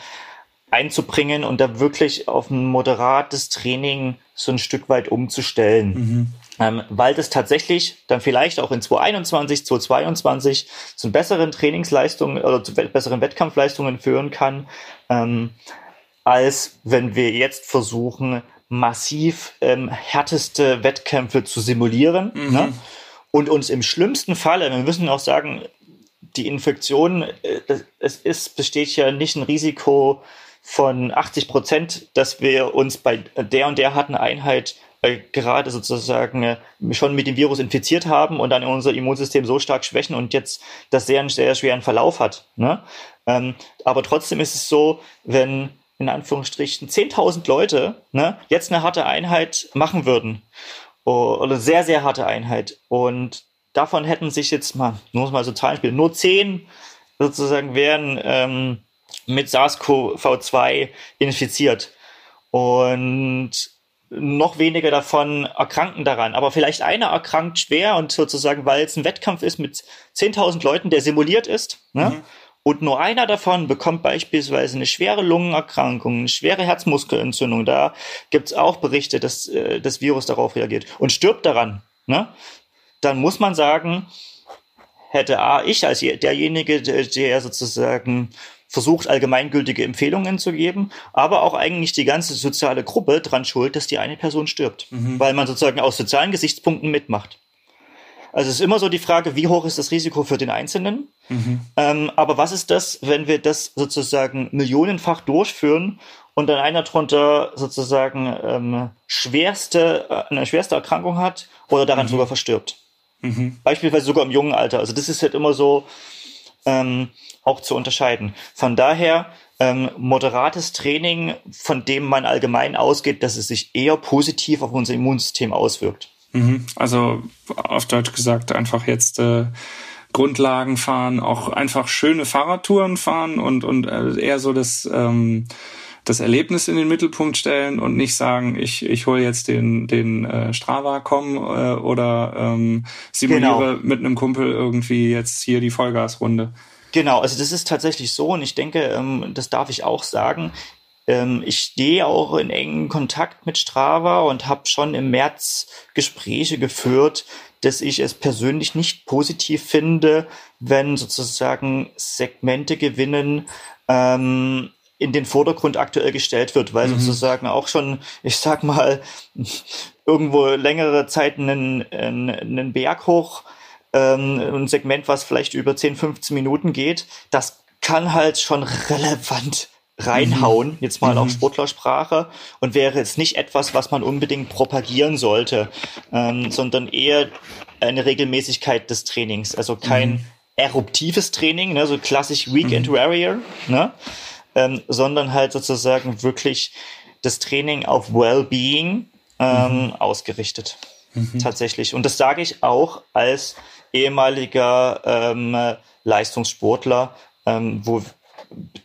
einzubringen und da wirklich auf ein moderates Training so ein Stück weit umzustellen. Mhm. Ähm, weil das tatsächlich dann vielleicht auch in 2021, 2022 zu besseren Trainingsleistungen oder zu besseren Wettkampfleistungen führen kann, ähm, als wenn wir jetzt versuchen, massiv ähm, härteste Wettkämpfe zu simulieren. Mhm. Ne? Und uns im schlimmsten Falle, wir müssen auch sagen, die Infektion, äh, es ist, besteht ja nicht ein Risiko von 80 Prozent, dass wir uns bei der und der harten Einheit äh, gerade sozusagen äh, schon mit dem Virus infiziert haben und dann unser Immunsystem so stark schwächen und jetzt das sehr, sehr schweren Verlauf hat. Ne? Ähm, aber trotzdem ist es so, wenn in Anführungsstrichen 10.000 Leute ne, jetzt eine harte Einheit machen würden oder sehr, sehr harte Einheit und davon hätten sich jetzt mal, nur mal so Zahlen spielen, nur 10 sozusagen wären ähm, mit SARS-CoV-2 infiziert und noch weniger davon erkranken daran. Aber vielleicht einer erkrankt schwer und sozusagen, weil es ein Wettkampf ist mit 10.000 Leuten, der simuliert ist. Ne? Mhm. Und nur einer davon bekommt beispielsweise eine schwere Lungenerkrankung, eine schwere Herzmuskelentzündung. Da gibt es auch Berichte, dass äh, das Virus darauf reagiert und stirbt daran. Ne? Dann muss man sagen, hätte A, ich als derjenige, der sozusagen versucht, allgemeingültige Empfehlungen zu geben, aber auch eigentlich die ganze soziale Gruppe dran schuld, dass die eine Person stirbt, mhm. weil man sozusagen aus sozialen Gesichtspunkten mitmacht. Also es ist immer so die Frage, wie hoch ist das Risiko für den Einzelnen? Mhm. Ähm, aber was ist das, wenn wir das sozusagen millionenfach durchführen und dann einer drunter sozusagen ähm, schwerste, äh, eine schwerste Erkrankung hat oder daran mhm. sogar verstirbt? Mhm. Beispielsweise sogar im jungen Alter. Also das ist halt immer so, ähm, auch zu unterscheiden. Von daher ähm, moderates Training, von dem man allgemein ausgeht, dass es sich eher positiv auf unser Immunsystem auswirkt. Mhm. Also auf Deutsch gesagt einfach jetzt äh, Grundlagen fahren, auch einfach schöne Fahrradtouren fahren und und äh, eher so das ähm, das Erlebnis in den Mittelpunkt stellen und nicht sagen, ich, ich hole jetzt den, den äh, Strava-Com äh, oder ähm, simuliere genau. mit einem Kumpel irgendwie jetzt hier die Vollgasrunde. Genau, also das ist tatsächlich so und ich denke, ähm, das darf ich auch sagen. Ähm, ich stehe auch in engen Kontakt mit Strava und habe schon im März Gespräche geführt, dass ich es persönlich nicht positiv finde, wenn sozusagen Segmente gewinnen, ähm, in den Vordergrund aktuell gestellt wird, weil mhm. sozusagen auch schon, ich sag mal, irgendwo längere Zeit einen, einen, Berg hoch ähm, ein Segment, was vielleicht über 10, 15 Minuten geht, das kann halt schon relevant reinhauen, mhm. jetzt mal mhm. auf Sportlersprache, und wäre jetzt nicht etwas, was man unbedingt propagieren sollte, ähm, sondern eher eine Regelmäßigkeit des Trainings. Also kein mhm. eruptives Training, ne, so klassisch Weekend mhm. Warrior, ne, ähm, sondern halt sozusagen wirklich das Training auf Wellbeing ähm, mhm. ausgerichtet. Mhm. Tatsächlich. Und das sage ich auch als ehemaliger ähm, Leistungssportler, ähm, wo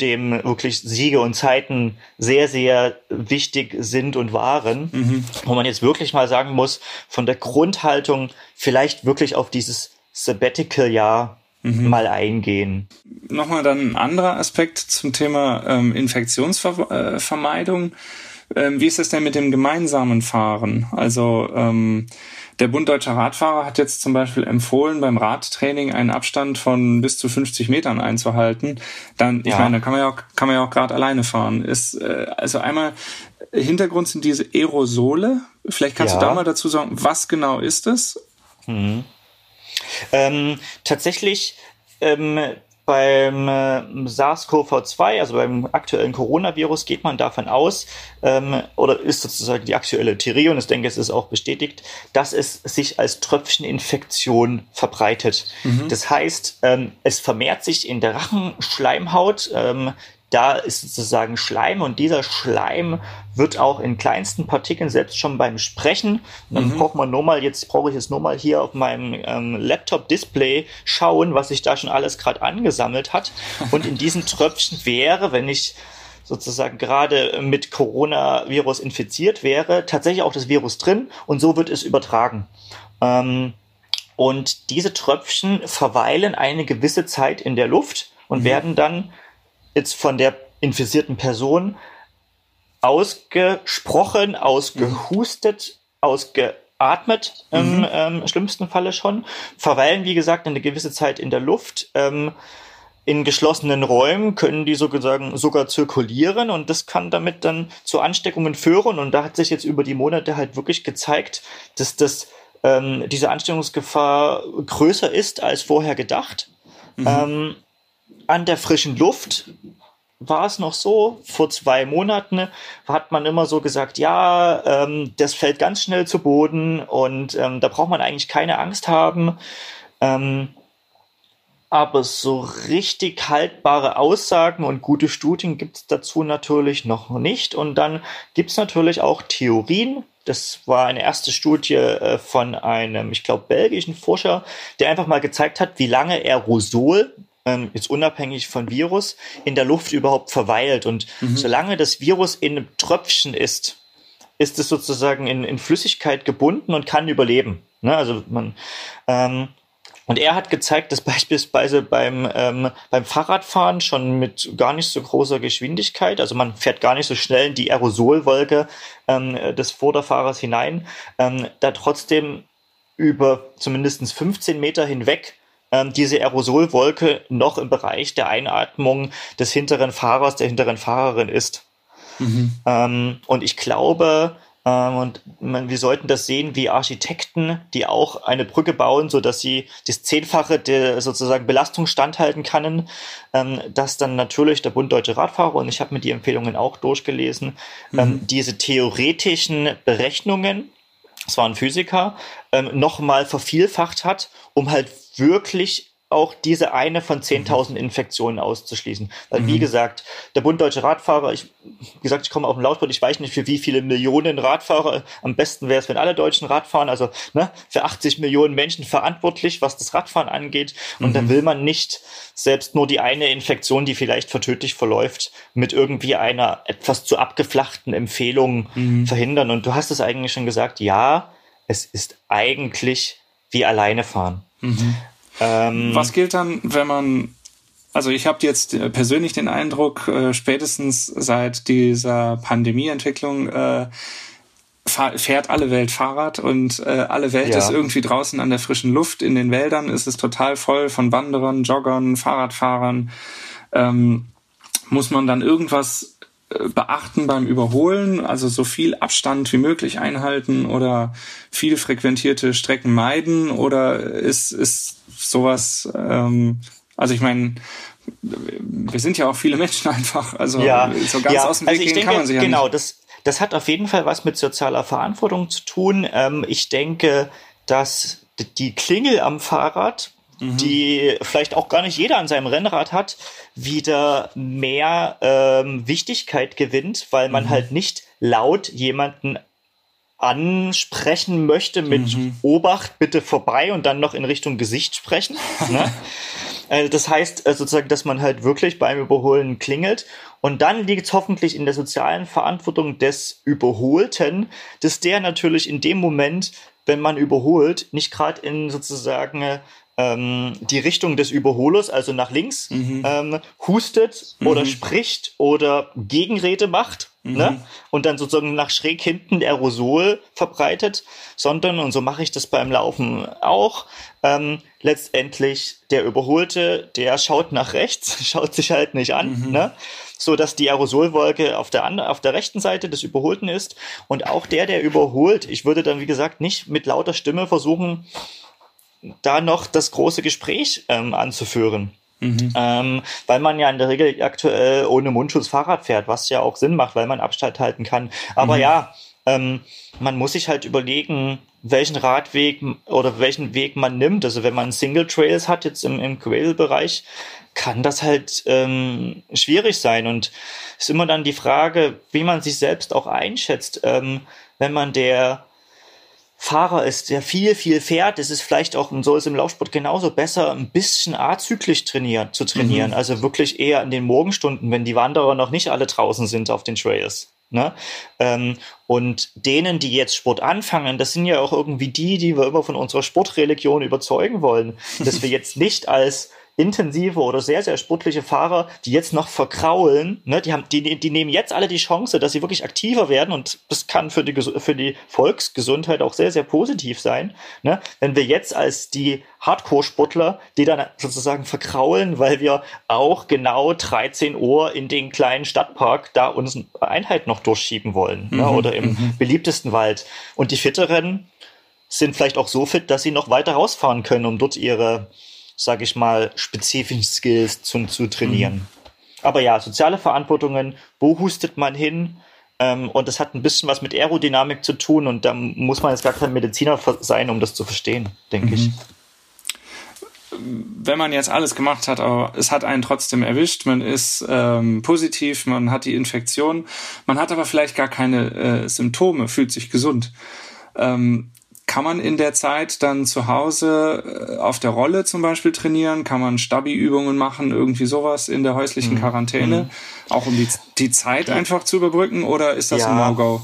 dem wirklich Siege und Zeiten sehr, sehr wichtig sind und waren, mhm. wo man jetzt wirklich mal sagen muss, von der Grundhaltung vielleicht wirklich auf dieses Sabbatical-Jahr mhm. mal eingehen. Nochmal dann ein anderer Aspekt zum Thema ähm, Infektionsvermeidung. Ähm, wie ist es denn mit dem gemeinsamen Fahren? Also ähm, der Bund Deutscher Radfahrer hat jetzt zum Beispiel empfohlen, beim Radtraining einen Abstand von bis zu 50 Metern einzuhalten. Dann, ich ja. meine, da kann man ja auch, kann man ja auch gerade alleine fahren. Ist, äh, also einmal, Hintergrund sind diese Aerosole. Vielleicht kannst ja. du da mal dazu sagen, was genau ist es? Mhm. Ähm, tatsächlich ähm, beim äh, SARS-CoV-2, also beim aktuellen Coronavirus, geht man davon aus, ähm, oder ist sozusagen die aktuelle Theorie, und ich denke, es ist auch bestätigt, dass es sich als Tröpfcheninfektion verbreitet. Mhm. Das heißt, ähm, es vermehrt sich in der Rachenschleimhaut, ähm, da ist sozusagen Schleim und dieser Schleim wird auch in kleinsten Partikeln, selbst schon beim Sprechen, dann mhm. braucht man nur mal, jetzt brauche ich jetzt nur mal hier auf meinem ähm, Laptop-Display schauen, was sich da schon alles gerade angesammelt hat. Und in diesen Tröpfchen wäre, wenn ich sozusagen gerade mit Coronavirus infiziert wäre, tatsächlich auch das Virus drin und so wird es übertragen. Ähm, und diese Tröpfchen verweilen eine gewisse Zeit in der Luft und mhm. werden dann jetzt von der infizierten Person ausgesprochen, ausgehustet, ausgeatmet im mhm. ähm, schlimmsten Falle schon, verweilen, wie gesagt, eine gewisse Zeit in der Luft. Ähm, in geschlossenen Räumen können die sozusagen sogar zirkulieren und das kann damit dann zu Ansteckungen führen. Und da hat sich jetzt über die Monate halt wirklich gezeigt, dass das ähm, diese Ansteckungsgefahr größer ist als vorher gedacht. Mhm. Ähm, an der frischen Luft war es noch so, vor zwei Monaten hat man immer so gesagt, ja, ähm, das fällt ganz schnell zu Boden und ähm, da braucht man eigentlich keine Angst haben. Ähm, aber so richtig haltbare Aussagen und gute Studien gibt es dazu natürlich noch nicht. Und dann gibt es natürlich auch Theorien. Das war eine erste Studie äh, von einem, ich glaube, belgischen Forscher, der einfach mal gezeigt hat, wie lange Aerosol ähm, jetzt unabhängig von Virus, in der Luft überhaupt verweilt. Und mhm. solange das Virus in einem Tröpfchen ist, ist es sozusagen in, in Flüssigkeit gebunden und kann überleben. Ne? Also man ähm, und er hat gezeigt, dass beispielsweise beim, ähm, beim Fahrradfahren schon mit gar nicht so großer Geschwindigkeit, also man fährt gar nicht so schnell in die Aerosolwolke ähm, des Vorderfahrers hinein, ähm, da trotzdem über zumindest 15 Meter hinweg diese Aerosolwolke noch im Bereich der Einatmung des hinteren Fahrers, der hinteren Fahrerin ist. Mhm. Ähm, und ich glaube, ähm, und wir sollten das sehen wie Architekten, die auch eine Brücke bauen, so dass sie das Zehnfache der sozusagen Belastung standhalten können, ähm, dass dann natürlich der Bund Deutsche Radfahrer, und ich habe mir die Empfehlungen auch durchgelesen, mhm. ähm, diese theoretischen Berechnungen, es war ein Physiker, ähm, nochmal vervielfacht hat, um halt wirklich auch diese eine von 10.000 mhm. Infektionen auszuschließen. Weil, mhm. wie gesagt, der Bund Deutsche Radfahrer, ich, wie gesagt, ich komme auf dem Lautbord, ich weiß nicht, für wie viele Millionen Radfahrer, am besten wäre es, wenn alle Deutschen Radfahren, also ne, für 80 Millionen Menschen verantwortlich, was das Radfahren angeht. Und mhm. dann will man nicht selbst nur die eine Infektion, die vielleicht vertödlich verläuft, mit irgendwie einer etwas zu abgeflachten Empfehlung mhm. verhindern. Und du hast es eigentlich schon gesagt, ja, es ist eigentlich wie alleine fahren. Mhm. Ähm, Was gilt dann, wenn man also ich habe jetzt äh, persönlich den Eindruck, äh, spätestens seit dieser Pandemieentwicklung äh, fährt alle Welt Fahrrad und äh, alle Welt ja. ist irgendwie draußen an der frischen Luft. In den Wäldern ist es total voll von Wanderern, Joggern, Fahrradfahrern. Ähm, muss man dann irgendwas beachten beim Überholen, also so viel Abstand wie möglich einhalten oder viel frequentierte Strecken meiden oder ist, ist sowas, ähm, also ich meine, wir sind ja auch viele Menschen einfach, also ja. so ganz ja. aus dem Weg also gehen denke, kann man sich ja genau, nicht. das, das hat auf jeden Fall was mit sozialer Verantwortung zu tun. Ähm, ich denke, dass die Klingel am Fahrrad, mhm. die vielleicht auch gar nicht jeder an seinem Rennrad hat, wieder mehr ähm, Wichtigkeit gewinnt, weil man mhm. halt nicht laut jemanden ansprechen möchte mit mhm. Obacht, bitte vorbei und dann noch in Richtung Gesicht sprechen. Ne? Äh, das heißt äh, sozusagen, dass man halt wirklich beim Überholen klingelt. Und dann liegt es hoffentlich in der sozialen Verantwortung des Überholten, dass der natürlich in dem Moment, wenn man überholt, nicht gerade in sozusagen ähm, die Richtung des Überholers, also nach links, mhm. ähm, hustet mhm. oder spricht oder Gegenrede macht mhm. ne? und dann sozusagen nach schräg hinten Aerosol verbreitet, sondern, und so mache ich das beim Laufen auch, ähm, letztendlich der Überholte, der schaut nach rechts, schaut sich halt nicht an, mhm. ne? so dass die Aerosolwolke auf der, auf der rechten Seite des Überholten ist und auch der, der überholt, ich würde dann, wie gesagt, nicht mit lauter Stimme versuchen, da noch das große Gespräch ähm, anzuführen. Mhm. Ähm, weil man ja in der Regel aktuell ohne Mundschutz Fahrrad fährt, was ja auch Sinn macht, weil man Abstand halten kann. Aber mhm. ja, ähm, man muss sich halt überlegen, welchen Radweg oder welchen Weg man nimmt. Also wenn man Single Trails hat, jetzt im, im Gravel-Bereich, kann das halt ähm, schwierig sein. Und es ist immer dann die Frage, wie man sich selbst auch einschätzt. Ähm, wenn man der Fahrer ist, der viel, viel fährt, ist es vielleicht auch, und so ist im Laufsport genauso besser, ein bisschen azyklisch trainieren, zu trainieren. Mhm. Also wirklich eher in den Morgenstunden, wenn die Wanderer noch nicht alle draußen sind auf den Trails. Ne? Ähm, und denen, die jetzt Sport anfangen, das sind ja auch irgendwie die, die wir immer von unserer Sportreligion überzeugen wollen, dass wir jetzt nicht als intensive oder sehr, sehr sportliche Fahrer, die jetzt noch verkraulen, ne, die, haben, die, die nehmen jetzt alle die Chance, dass sie wirklich aktiver werden und das kann für die, für die Volksgesundheit auch sehr, sehr positiv sein. Ne? Wenn wir jetzt als die Hardcore-Sportler, die dann sozusagen verkraulen, weil wir auch genau 13 Uhr in den kleinen Stadtpark da unsere Einheit noch durchschieben wollen ne? mhm, ne? oder im mhm. beliebtesten Wald. Und die Fitteren sind vielleicht auch so fit, dass sie noch weiter rausfahren können, um dort ihre sage ich mal, spezifischen Skills zu, zu trainieren. Aber ja, soziale Verantwortungen, wo hustet man hin? Ähm, und das hat ein bisschen was mit Aerodynamik zu tun und da muss man jetzt gar kein Mediziner sein, um das zu verstehen, denke mhm. ich wenn man jetzt alles gemacht hat, aber es hat einen trotzdem erwischt, man ist ähm, positiv, man hat die Infektion, man hat aber vielleicht gar keine äh, Symptome, fühlt sich gesund. Ähm, kann man in der Zeit dann zu Hause äh, auf der Rolle zum Beispiel trainieren? Kann man Stabi-Übungen machen, irgendwie sowas in der häuslichen mhm. Quarantäne? Mhm. Auch um die, die Zeit einfach zu überbrücken oder ist das ja. ein No-Go?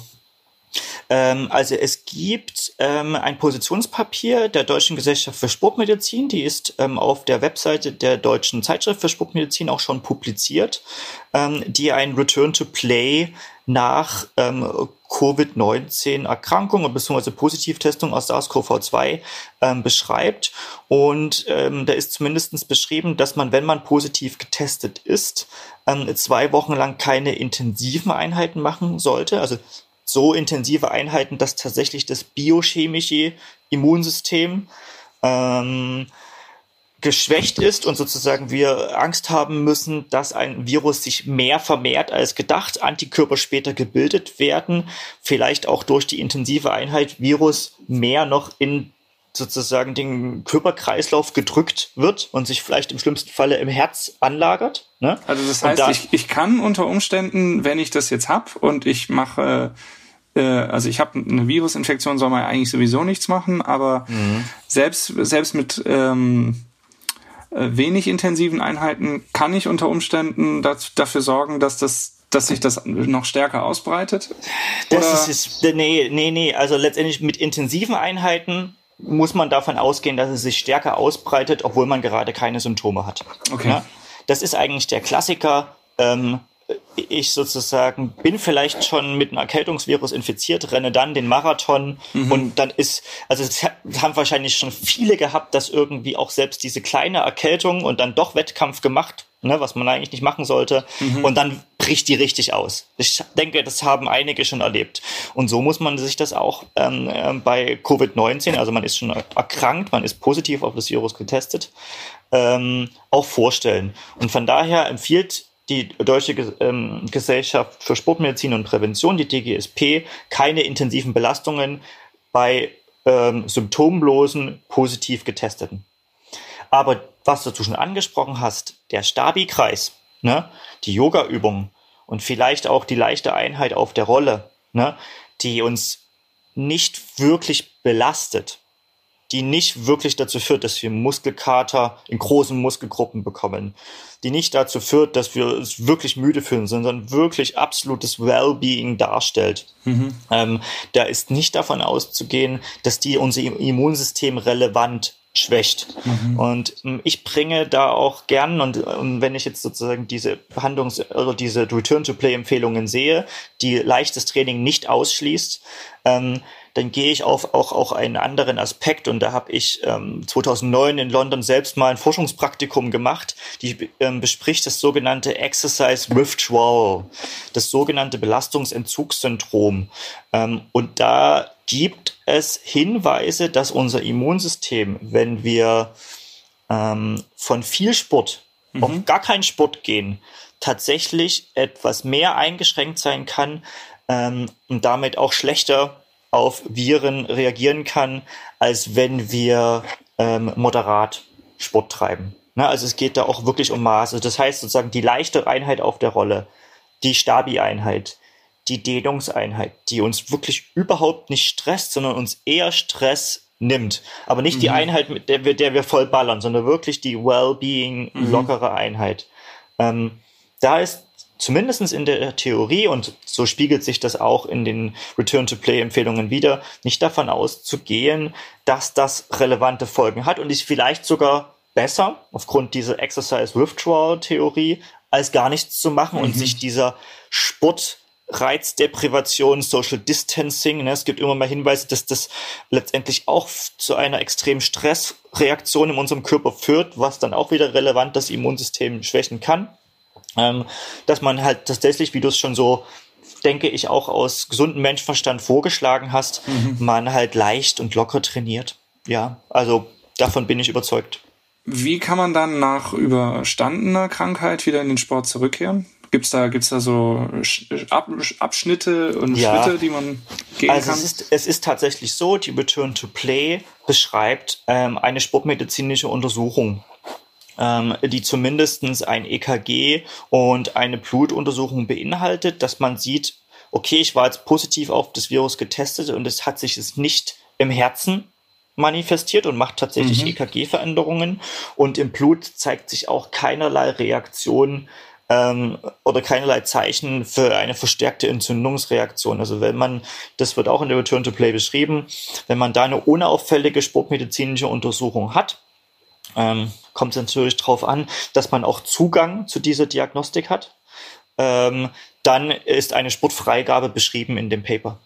Ähm, also es gibt ähm, ein Positionspapier der Deutschen Gesellschaft für Sportmedizin, die ist ähm, auf der Webseite der Deutschen Zeitschrift für Sportmedizin auch schon publiziert, ähm, die ein Return to Play nach ähm, Covid-19-Erkrankung bzw. Positivtestung aus SARS-CoV-2 ähm, beschreibt. Und ähm, da ist zumindestens beschrieben, dass man, wenn man positiv getestet ist, ähm, zwei Wochen lang keine intensiven Einheiten machen sollte. Also so intensive Einheiten, dass tatsächlich das biochemische Immunsystem ähm, geschwächt ist und sozusagen wir Angst haben müssen, dass ein Virus sich mehr vermehrt als gedacht, Antikörper später gebildet werden, vielleicht auch durch die intensive Einheit Virus mehr noch in sozusagen den Körperkreislauf gedrückt wird und sich vielleicht im schlimmsten Falle im Herz anlagert. Ne? Also das heißt, da, ich, ich kann unter Umständen, wenn ich das jetzt hab und ich mache äh, also ich habe eine Virusinfektion, soll man eigentlich sowieso nichts machen, aber mhm. selbst, selbst mit ähm, äh, wenig intensiven Einheiten kann ich unter Umständen dafür sorgen, dass das dass sich das noch stärker ausbreitet? Das ist, nee, nee, nee. Also letztendlich mit intensiven Einheiten muss man davon ausgehen, dass es sich stärker ausbreitet, obwohl man gerade keine Symptome hat. Okay. Ja? Das ist eigentlich der Klassiker. Ähm, ich sozusagen bin vielleicht schon mit einem Erkältungsvirus infiziert, renne dann den Marathon mhm. und dann ist, also es haben wahrscheinlich schon viele gehabt, dass irgendwie auch selbst diese kleine Erkältung und dann doch Wettkampf gemacht, ne, was man eigentlich nicht machen sollte, mhm. und dann bricht die richtig aus. Ich denke, das haben einige schon erlebt. Und so muss man sich das auch ähm, äh, bei Covid-19, also man ist schon erkrankt, man ist positiv auf das Virus getestet, ähm, auch vorstellen. Und von daher empfiehlt die Deutsche ähm, Gesellschaft für Sportmedizin und Prävention, die DGSP, keine intensiven Belastungen bei ähm, symptomlosen, positiv getesteten. Aber was du schon angesprochen hast, der Stabi-Kreis, ne, die Yoga-Übung und vielleicht auch die leichte Einheit auf der Rolle, ne, die uns nicht wirklich belastet, die nicht wirklich dazu führt, dass wir Muskelkater in großen Muskelgruppen bekommen, die nicht dazu führt, dass wir uns wirklich müde fühlen, sondern wirklich absolutes Wellbeing darstellt. Mhm. Ähm, da ist nicht davon auszugehen, dass die unser Immunsystem relevant schwächt. Mhm. Und ähm, ich bringe da auch gern, und, und wenn ich jetzt sozusagen diese Behandlungs- oder diese Return-to-Play-Empfehlungen sehe, die leichtes Training nicht ausschließt, ähm, dann gehe ich auf auch, auch einen anderen Aspekt und da habe ich ähm, 2009 in London selbst mal ein Forschungspraktikum gemacht, die ähm, bespricht das sogenannte Exercise Withdrawal, das sogenannte Belastungsentzugssyndrom. Ähm, und da gibt es Hinweise, dass unser Immunsystem, wenn wir ähm, von viel Sport mhm. auf gar keinen Sport gehen, tatsächlich etwas mehr eingeschränkt sein kann ähm, und damit auch schlechter auf Viren reagieren kann, als wenn wir ähm, moderat Sport treiben. Ne? Also es geht da auch wirklich um Maße. Das heißt sozusagen die leichte Einheit auf der Rolle, die Stabi-Einheit, die Dehnungseinheit, die uns wirklich überhaupt nicht stresst, sondern uns eher Stress nimmt. Aber nicht mhm. die Einheit, mit der wir, der wir voll ballern, sondern wirklich die Wellbeing, mhm. lockere Einheit. Ähm, da ist zumindestens in der Theorie, und so spiegelt sich das auch in den Return-to-Play-Empfehlungen wieder, nicht davon auszugehen, dass das relevante Folgen hat und ist vielleicht sogar besser aufgrund dieser Exercise-Withdrawal-Theorie, als gar nichts zu machen mhm. und sich dieser Sport Reizdeprivation, Social Distancing. Ne? Es gibt immer mal Hinweise, dass das letztendlich auch zu einer extremen Stressreaktion in unserem Körper führt, was dann auch wieder relevant das Immunsystem schwächen kann ähm, dass man halt tatsächlich, wie du es schon so denke ich, auch aus gesundem Menschenverstand vorgeschlagen hast, mhm. man halt leicht und locker trainiert. Ja, also davon bin ich überzeugt. wie kann man dann nach überstandener Krankheit wieder in den Sport zurückkehren? Gibt's da, gibt's da so Ab Abschnitte und ja. Schritte, die man gehen also kann? Es ist, es ist tatsächlich so, die Return to Play beschreibt ähm, eine sportmedizinische Untersuchung ähm, die zumindestens ein EKG und eine Blutuntersuchung beinhaltet, dass man sieht, okay, ich war jetzt positiv auf das Virus getestet und es hat sich es nicht im Herzen manifestiert und macht tatsächlich mhm. EKG-Veränderungen. Und im Blut zeigt sich auch keinerlei Reaktion ähm, oder keinerlei Zeichen für eine verstärkte Entzündungsreaktion. Also wenn man, das wird auch in der Return to Play beschrieben, wenn man da eine unauffällige sportmedizinische Untersuchung hat, ähm, kommt es natürlich darauf an, dass man auch Zugang zu dieser Diagnostik hat. Ähm, dann ist eine Sportfreigabe beschrieben in dem Paper.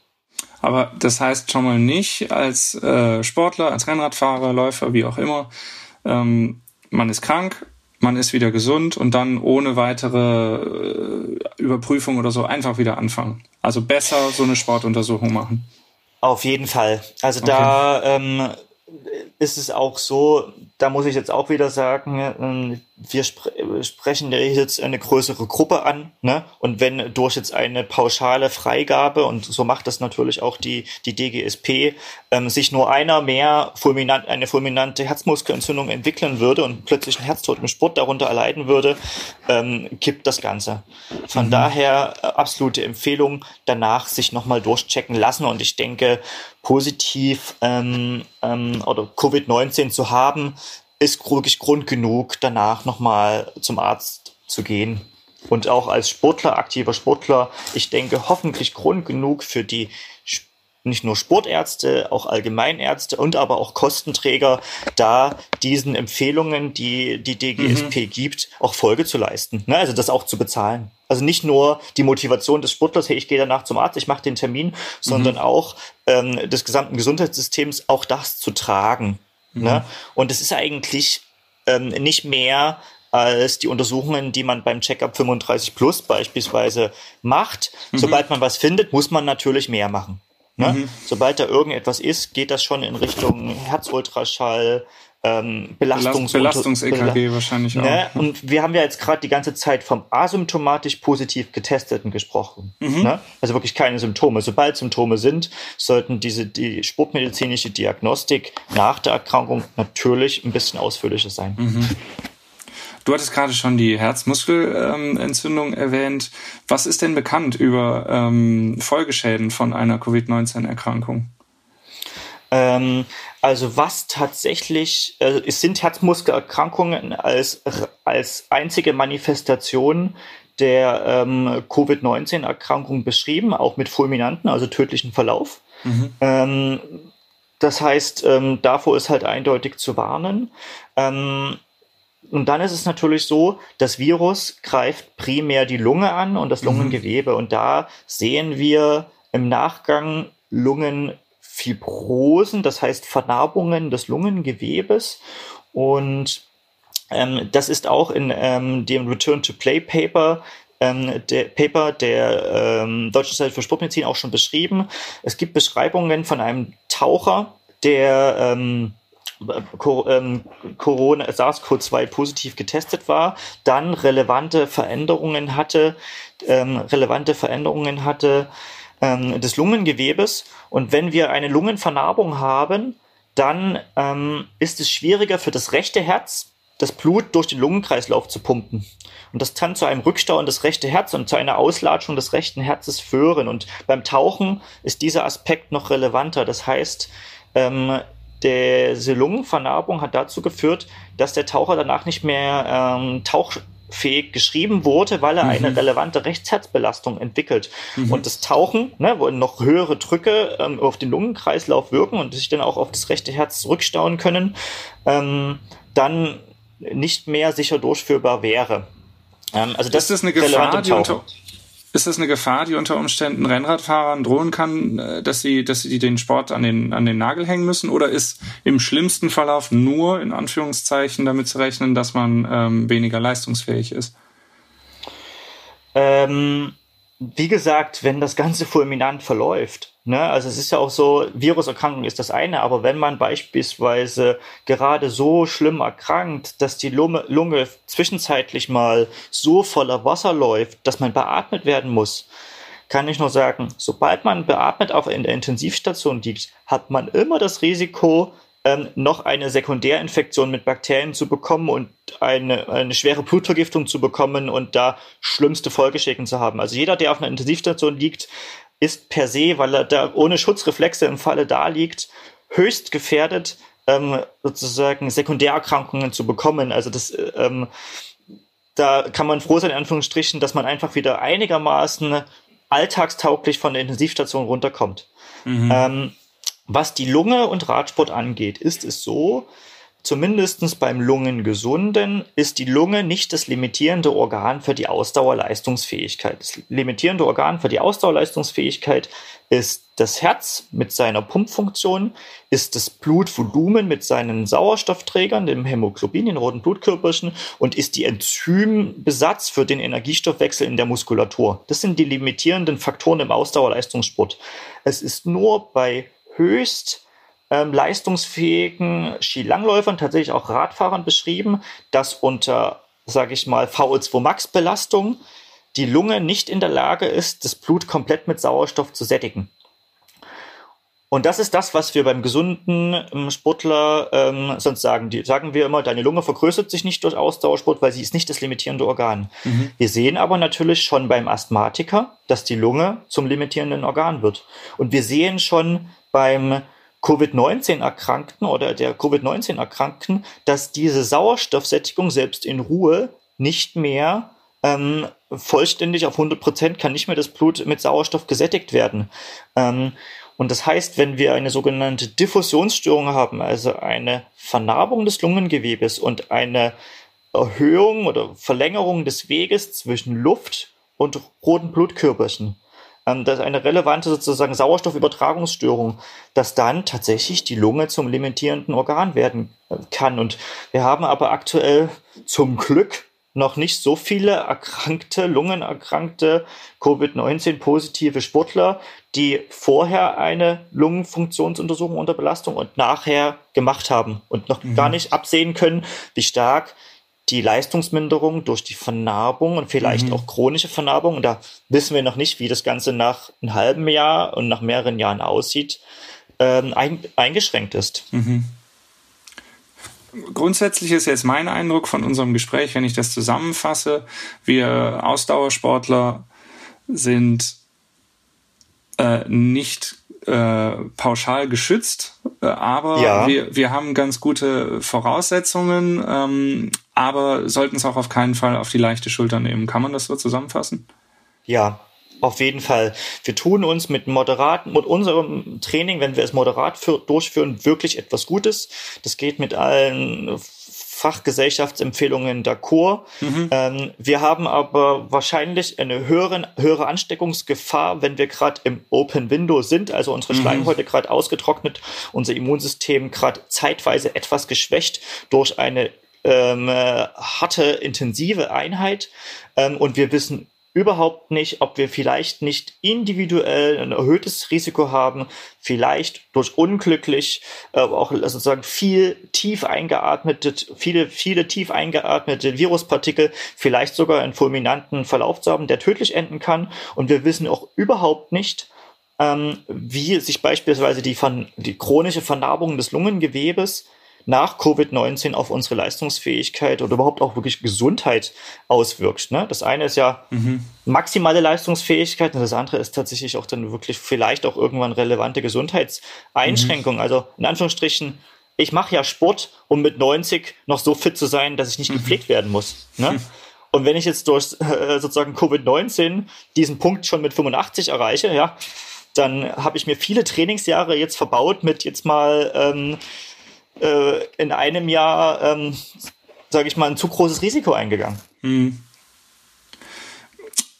Aber das heißt schon mal nicht als äh, Sportler, als Rennradfahrer, Läufer, wie auch immer, ähm, man ist krank, man ist wieder gesund und dann ohne weitere äh, Überprüfung oder so einfach wieder anfangen. Also besser so eine Sportuntersuchung machen. Auf jeden Fall. Also okay. da ähm, ist es auch so, da muss ich jetzt auch wieder sagen, ähm, wir spre sprechen jetzt eine größere Gruppe an, ne? Und wenn durch jetzt eine pauschale Freigabe, und so macht das natürlich auch die, die DGSP, ähm, sich nur einer mehr fulminant, eine fulminante Herzmuskelentzündung entwickeln würde und plötzlich ein Herztod im Sport darunter erleiden würde, ähm, kippt das Ganze. Von mhm. daher äh, absolute Empfehlung, danach sich nochmal durchchecken lassen und ich denke, positiv ähm, ähm, oder Covid-19 zu haben, ist wirklich Grund genug, danach nochmal zum Arzt zu gehen. Und auch als Sportler, aktiver Sportler, ich denke, hoffentlich Grund genug für die nicht nur Sportärzte, auch Allgemeinärzte und aber auch Kostenträger, da diesen Empfehlungen, die die DGSP mhm. gibt, auch Folge zu leisten. Ne? Also das auch zu bezahlen. Also nicht nur die Motivation des Sportlers, hey, ich gehe danach zum Arzt, ich mache den Termin, sondern mhm. auch ähm, des gesamten Gesundheitssystems, auch das zu tragen. Mhm. Ne? Und es ist eigentlich ähm, nicht mehr als die Untersuchungen, die man beim Checkup 35 Plus beispielsweise macht. Mhm. Sobald man was findet, muss man natürlich mehr machen. Ne? Mhm. Sobald da irgendetwas ist, geht das schon in Richtung Herzultraschall, ähm, Belastungs Belastungs-EKG Bel wahrscheinlich ne? auch. Und wir haben ja jetzt gerade die ganze Zeit vom asymptomatisch positiv Getesteten gesprochen. Mhm. Ne? Also wirklich keine Symptome. Sobald Symptome sind, sollten diese die sportmedizinische Diagnostik nach der Erkrankung natürlich ein bisschen ausführlicher sein. Mhm. Du hattest gerade schon die Herzmuskelentzündung ähm, erwähnt. Was ist denn bekannt über ähm, Folgeschäden von einer Covid-19-Erkrankung? Ähm, also was tatsächlich, äh, es sind Herzmuskelerkrankungen als, als einzige Manifestation der ähm, Covid-19-Erkrankung beschrieben, auch mit fulminanten, also tödlichen Verlauf. Mhm. Ähm, das heißt, ähm, davor ist halt eindeutig zu warnen. Ähm, und dann ist es natürlich so, das Virus greift primär die Lunge an und das mhm. Lungengewebe. Und da sehen wir im Nachgang Lungen Fibrosen, das heißt Vernarbungen des Lungengewebes. Und ähm, das ist auch in ähm, dem Return to Play Paper ähm, der Paper der ähm, Deutschen Zeit für Sportmedizin auch schon beschrieben. Es gibt Beschreibungen von einem Taucher, der ähm, ähm Corona, SARS-CoV-2 positiv getestet war, dann relevante Veränderungen hatte, ähm, relevante Veränderungen hatte ähm, des Lungengewebes. Und wenn wir eine Lungenvernarbung haben, dann ähm, ist es schwieriger für das rechte Herz, das Blut durch den Lungenkreislauf zu pumpen. Und das kann zu einem Rückstau in das rechte Herz und zu einer Auslatschung des rechten Herzes führen. Und beim Tauchen ist dieser Aspekt noch relevanter. Das heißt, ähm, diese Lungenvernarbung hat dazu geführt, dass der Taucher danach nicht mehr ähm, Tauch fähig geschrieben wurde, weil er mhm. eine relevante Rechtsherzbelastung entwickelt. Mhm. Und das Tauchen, ne, wo noch höhere Drücke ähm, auf den Lungenkreislauf wirken und sich dann auch auf das rechte Herz zurückstauen können, ähm, dann nicht mehr sicher durchführbar wäre. Ähm, also das ist das eine Gefahr, die unter, ist das eine Gefahr, die unter Umständen Rennradfahrern drohen kann, äh, dass sie, dass sie den Sport an den, an den Nagel hängen müssen? Oder ist im schlimmsten Verlauf nur in Anführungszeichen damit zu rechnen, dass man ähm, weniger leistungsfähig ist? Ähm, wie gesagt, wenn das Ganze fulminant verläuft, ne, also es ist ja auch so, Viruserkrankung ist das eine, aber wenn man beispielsweise gerade so schlimm erkrankt, dass die Lunge, Lunge zwischenzeitlich mal so voller Wasser läuft, dass man beatmet werden muss, kann ich nur sagen, sobald man beatmet auf in der Intensivstation liegt, hat man immer das Risiko, ähm, noch eine Sekundärinfektion mit Bakterien zu bekommen und eine, eine schwere Blutvergiftung zu bekommen und da schlimmste Folgeschäden zu haben. Also jeder, der auf einer Intensivstation liegt, ist per se, weil er da ohne Schutzreflexe im Falle da liegt, höchst gefährdet, ähm, sozusagen Sekundärerkrankungen zu bekommen. Also das, ähm, da kann man froh sein, in Anführungsstrichen, dass man einfach wieder einigermaßen alltagstauglich von der Intensivstation runterkommt. Mhm. Ähm, was die Lunge und Radsport angeht, ist es so, zumindestens beim Lungengesunden ist die Lunge nicht das limitierende Organ für die Ausdauerleistungsfähigkeit. Das limitierende Organ für die Ausdauerleistungsfähigkeit ist das Herz mit seiner Pumpfunktion, ist das Blutvolumen mit seinen Sauerstoffträgern, dem Hämoglobin, den roten Blutkörperchen und ist die Enzymbesatz für den Energiestoffwechsel in der Muskulatur. Das sind die limitierenden Faktoren im Ausdauerleistungssport. Es ist nur bei höchst ähm, leistungsfähigen Skilangläufern, tatsächlich auch Radfahrern beschrieben, dass unter, sage ich mal, VO2 Max Belastung die Lunge nicht in der Lage ist, das Blut komplett mit Sauerstoff zu sättigen. Und das ist das, was wir beim gesunden ähm, Sportler ähm, sonst sagen. Die sagen wir immer, deine Lunge vergrößert sich nicht durch Ausdauersport, weil sie ist nicht das limitierende Organ. Mhm. Wir sehen aber natürlich schon beim Asthmatiker, dass die Lunge zum limitierenden Organ wird. Und wir sehen schon beim Covid-19-Erkrankten oder der Covid-19-Erkrankten, dass diese Sauerstoffsättigung selbst in Ruhe nicht mehr ähm, vollständig auf 100 Prozent kann nicht mehr das Blut mit Sauerstoff gesättigt werden. Ähm, und das heißt, wenn wir eine sogenannte Diffusionsstörung haben, also eine Vernarbung des Lungengewebes und eine Erhöhung oder Verlängerung des Weges zwischen Luft und roten Blutkörperchen, ähm, das ist eine relevante sozusagen Sauerstoffübertragungsstörung, dass dann tatsächlich die Lunge zum limitierenden Organ werden äh, kann. Und wir haben aber aktuell zum Glück noch nicht so viele erkrankte, lungenerkrankte, Covid-19-positive Sportler, die vorher eine Lungenfunktionsuntersuchung unter Belastung und nachher gemacht haben und noch mhm. gar nicht absehen können, wie stark die Leistungsminderung durch die Vernarbung und vielleicht mhm. auch chronische Vernarbung, und da wissen wir noch nicht, wie das Ganze nach einem halben Jahr und nach mehreren Jahren aussieht, ähm, ein, eingeschränkt ist. Mhm. Grundsätzlich ist jetzt mein Eindruck von unserem Gespräch, wenn ich das zusammenfasse, wir Ausdauersportler sind äh, nicht äh, pauschal geschützt, äh, aber ja. wir, wir haben ganz gute Voraussetzungen, ähm, aber sollten es auch auf keinen Fall auf die leichte Schulter nehmen. Kann man das so zusammenfassen? Ja, auf jeden Fall. Wir tun uns mit moderaten, mit unserem Training, wenn wir es moderat für, durchführen, wirklich etwas Gutes. Das geht mit allen Fachgesellschaftsempfehlungen d'accord. Mhm. Ähm, wir haben aber wahrscheinlich eine höhere, höhere Ansteckungsgefahr, wenn wir gerade im Open Window sind, also unsere mhm. Schleimhäute gerade ausgetrocknet, unser Immunsystem gerade zeitweise etwas geschwächt durch eine ähm, äh, harte, intensive Einheit. Ähm, und wir wissen überhaupt nicht, ob wir vielleicht nicht individuell ein erhöhtes Risiko haben, vielleicht durch unglücklich, äh, auch sozusagen viel tief eingeatmete, viele, viele tief eingeatmete Viruspartikel, vielleicht sogar einen fulminanten Verlauf zu haben, der tödlich enden kann. Und wir wissen auch überhaupt nicht, ähm, wie sich beispielsweise die, die chronische Vernarbung des Lungengewebes nach Covid-19 auf unsere Leistungsfähigkeit oder überhaupt auch wirklich Gesundheit auswirkt. Ne? Das eine ist ja mhm. maximale Leistungsfähigkeit und das andere ist tatsächlich auch dann wirklich vielleicht auch irgendwann relevante Gesundheitseinschränkungen. Mhm. Also in Anführungsstrichen, ich mache ja Sport, um mit 90 noch so fit zu sein, dass ich nicht mhm. gepflegt werden muss. Ne? Und wenn ich jetzt durch äh, sozusagen Covid-19 diesen Punkt schon mit 85 erreiche, ja, dann habe ich mir viele Trainingsjahre jetzt verbaut mit jetzt mal ähm, äh, in einem Jahr, ähm, sage ich mal, ein zu großes Risiko eingegangen. Hm.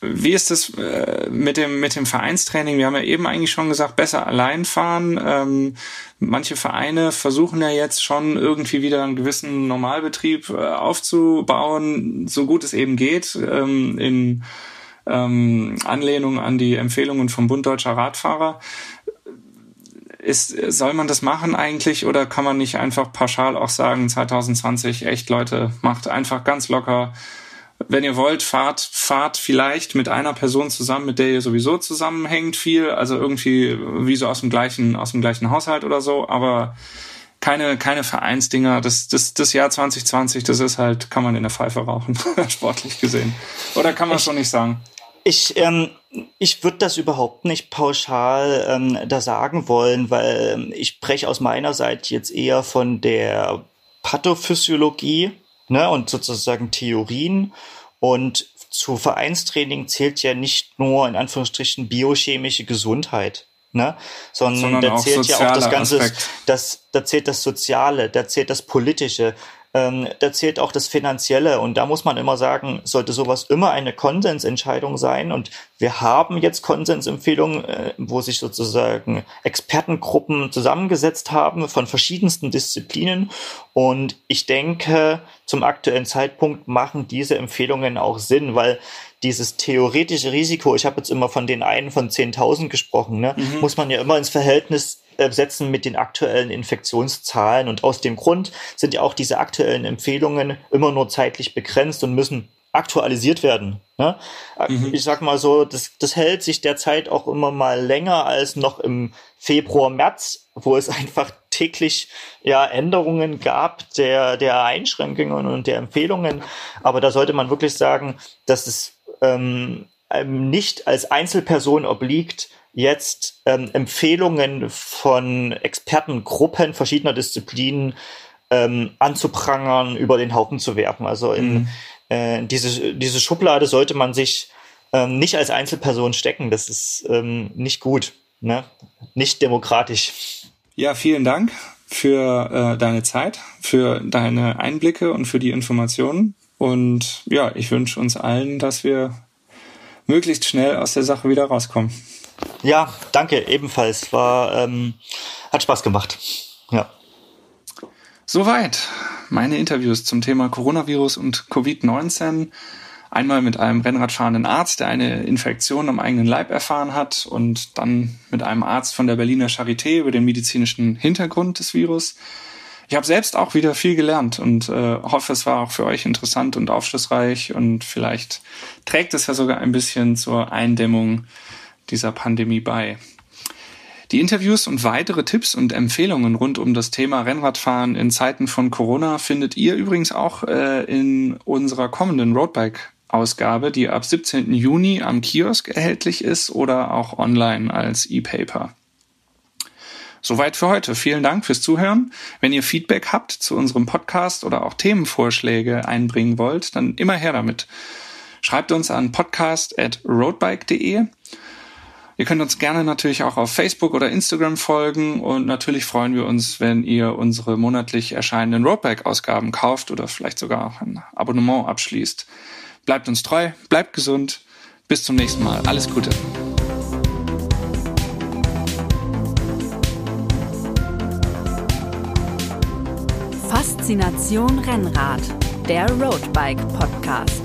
Wie ist das äh, mit dem mit dem Vereinstraining? Wir haben ja eben eigentlich schon gesagt, besser allein fahren. Ähm, manche Vereine versuchen ja jetzt schon irgendwie wieder einen gewissen Normalbetrieb äh, aufzubauen, so gut es eben geht. Ähm, in ähm, Anlehnung an die Empfehlungen vom Bund Deutscher Radfahrer. Ist, soll man das machen eigentlich oder kann man nicht einfach pauschal auch sagen, 2020, echt Leute, macht einfach ganz locker. Wenn ihr wollt, fahrt, fahrt vielleicht mit einer Person zusammen, mit der ihr sowieso zusammenhängt viel, also irgendwie wie so aus dem gleichen, aus dem gleichen Haushalt oder so, aber keine, keine Vereinsdinger. Das, das, das Jahr 2020, das ist halt, kann man in der Pfeife rauchen, sportlich gesehen. Oder kann man ich, schon nicht sagen? Ich, ähm, ich würde das überhaupt nicht pauschal ähm, da sagen wollen, weil ähm, ich spreche aus meiner Seite jetzt eher von der Pathophysiologie ne, und sozusagen Theorien. Und zu Vereinstraining zählt ja nicht nur in Anführungsstrichen biochemische Gesundheit ne? Sondern, Sondern da zählt ja auch das ganze, das, da zählt das Soziale, da zählt das Politische, ähm, da zählt auch das Finanzielle. Und da muss man immer sagen, sollte sowas immer eine Konsensentscheidung sein. Und wir haben jetzt Konsensempfehlungen, äh, wo sich sozusagen Expertengruppen zusammengesetzt haben von verschiedensten Disziplinen. Und ich denke, zum aktuellen Zeitpunkt machen diese Empfehlungen auch Sinn, weil dieses theoretische Risiko, ich habe jetzt immer von den einen von 10.000 gesprochen, ne, mhm. muss man ja immer ins Verhältnis äh, setzen mit den aktuellen Infektionszahlen. Und aus dem Grund sind ja auch diese aktuellen Empfehlungen immer nur zeitlich begrenzt und müssen aktualisiert werden. Ne? Mhm. Ich sag mal so, das, das hält sich derzeit auch immer mal länger als noch im Februar, März, wo es einfach täglich ja Änderungen gab der, der Einschränkungen und der Empfehlungen. Aber da sollte man wirklich sagen, dass es ähm, nicht als Einzelperson obliegt, jetzt ähm, Empfehlungen von Expertengruppen verschiedener Disziplinen ähm, anzuprangern, über den Haufen zu werfen. Also in mhm. Äh, diese, diese Schublade sollte man sich ähm, nicht als Einzelperson stecken. Das ist ähm, nicht gut, ne? nicht demokratisch. Ja, vielen Dank für äh, deine Zeit, für deine Einblicke und für die Informationen. Und ja, ich wünsche uns allen, dass wir möglichst schnell aus der Sache wieder rauskommen. Ja, danke, ebenfalls. War, ähm, hat Spaß gemacht. Ja. Soweit meine Interviews zum Thema Coronavirus und Covid-19. Einmal mit einem Rennradfahrenden Arzt, der eine Infektion am eigenen Leib erfahren hat und dann mit einem Arzt von der Berliner Charité über den medizinischen Hintergrund des Virus. Ich habe selbst auch wieder viel gelernt und äh, hoffe, es war auch für euch interessant und aufschlussreich und vielleicht trägt es ja sogar ein bisschen zur Eindämmung dieser Pandemie bei. Die Interviews und weitere Tipps und Empfehlungen rund um das Thema Rennradfahren in Zeiten von Corona findet ihr übrigens auch äh, in unserer kommenden Roadbike-Ausgabe, die ab 17. Juni am Kiosk erhältlich ist oder auch online als E-Paper. Soweit für heute. Vielen Dank fürs Zuhören. Wenn ihr Feedback habt zu unserem Podcast oder auch Themenvorschläge einbringen wollt, dann immer her damit. Schreibt uns an podcast.roadbike.de Ihr könnt uns gerne natürlich auch auf Facebook oder Instagram folgen und natürlich freuen wir uns, wenn ihr unsere monatlich erscheinenden Roadback-Ausgaben kauft oder vielleicht sogar auch ein Abonnement abschließt. Bleibt uns treu, bleibt gesund. Bis zum nächsten Mal. Alles Gute. Faszination Rennrad, der Roadbike Podcast.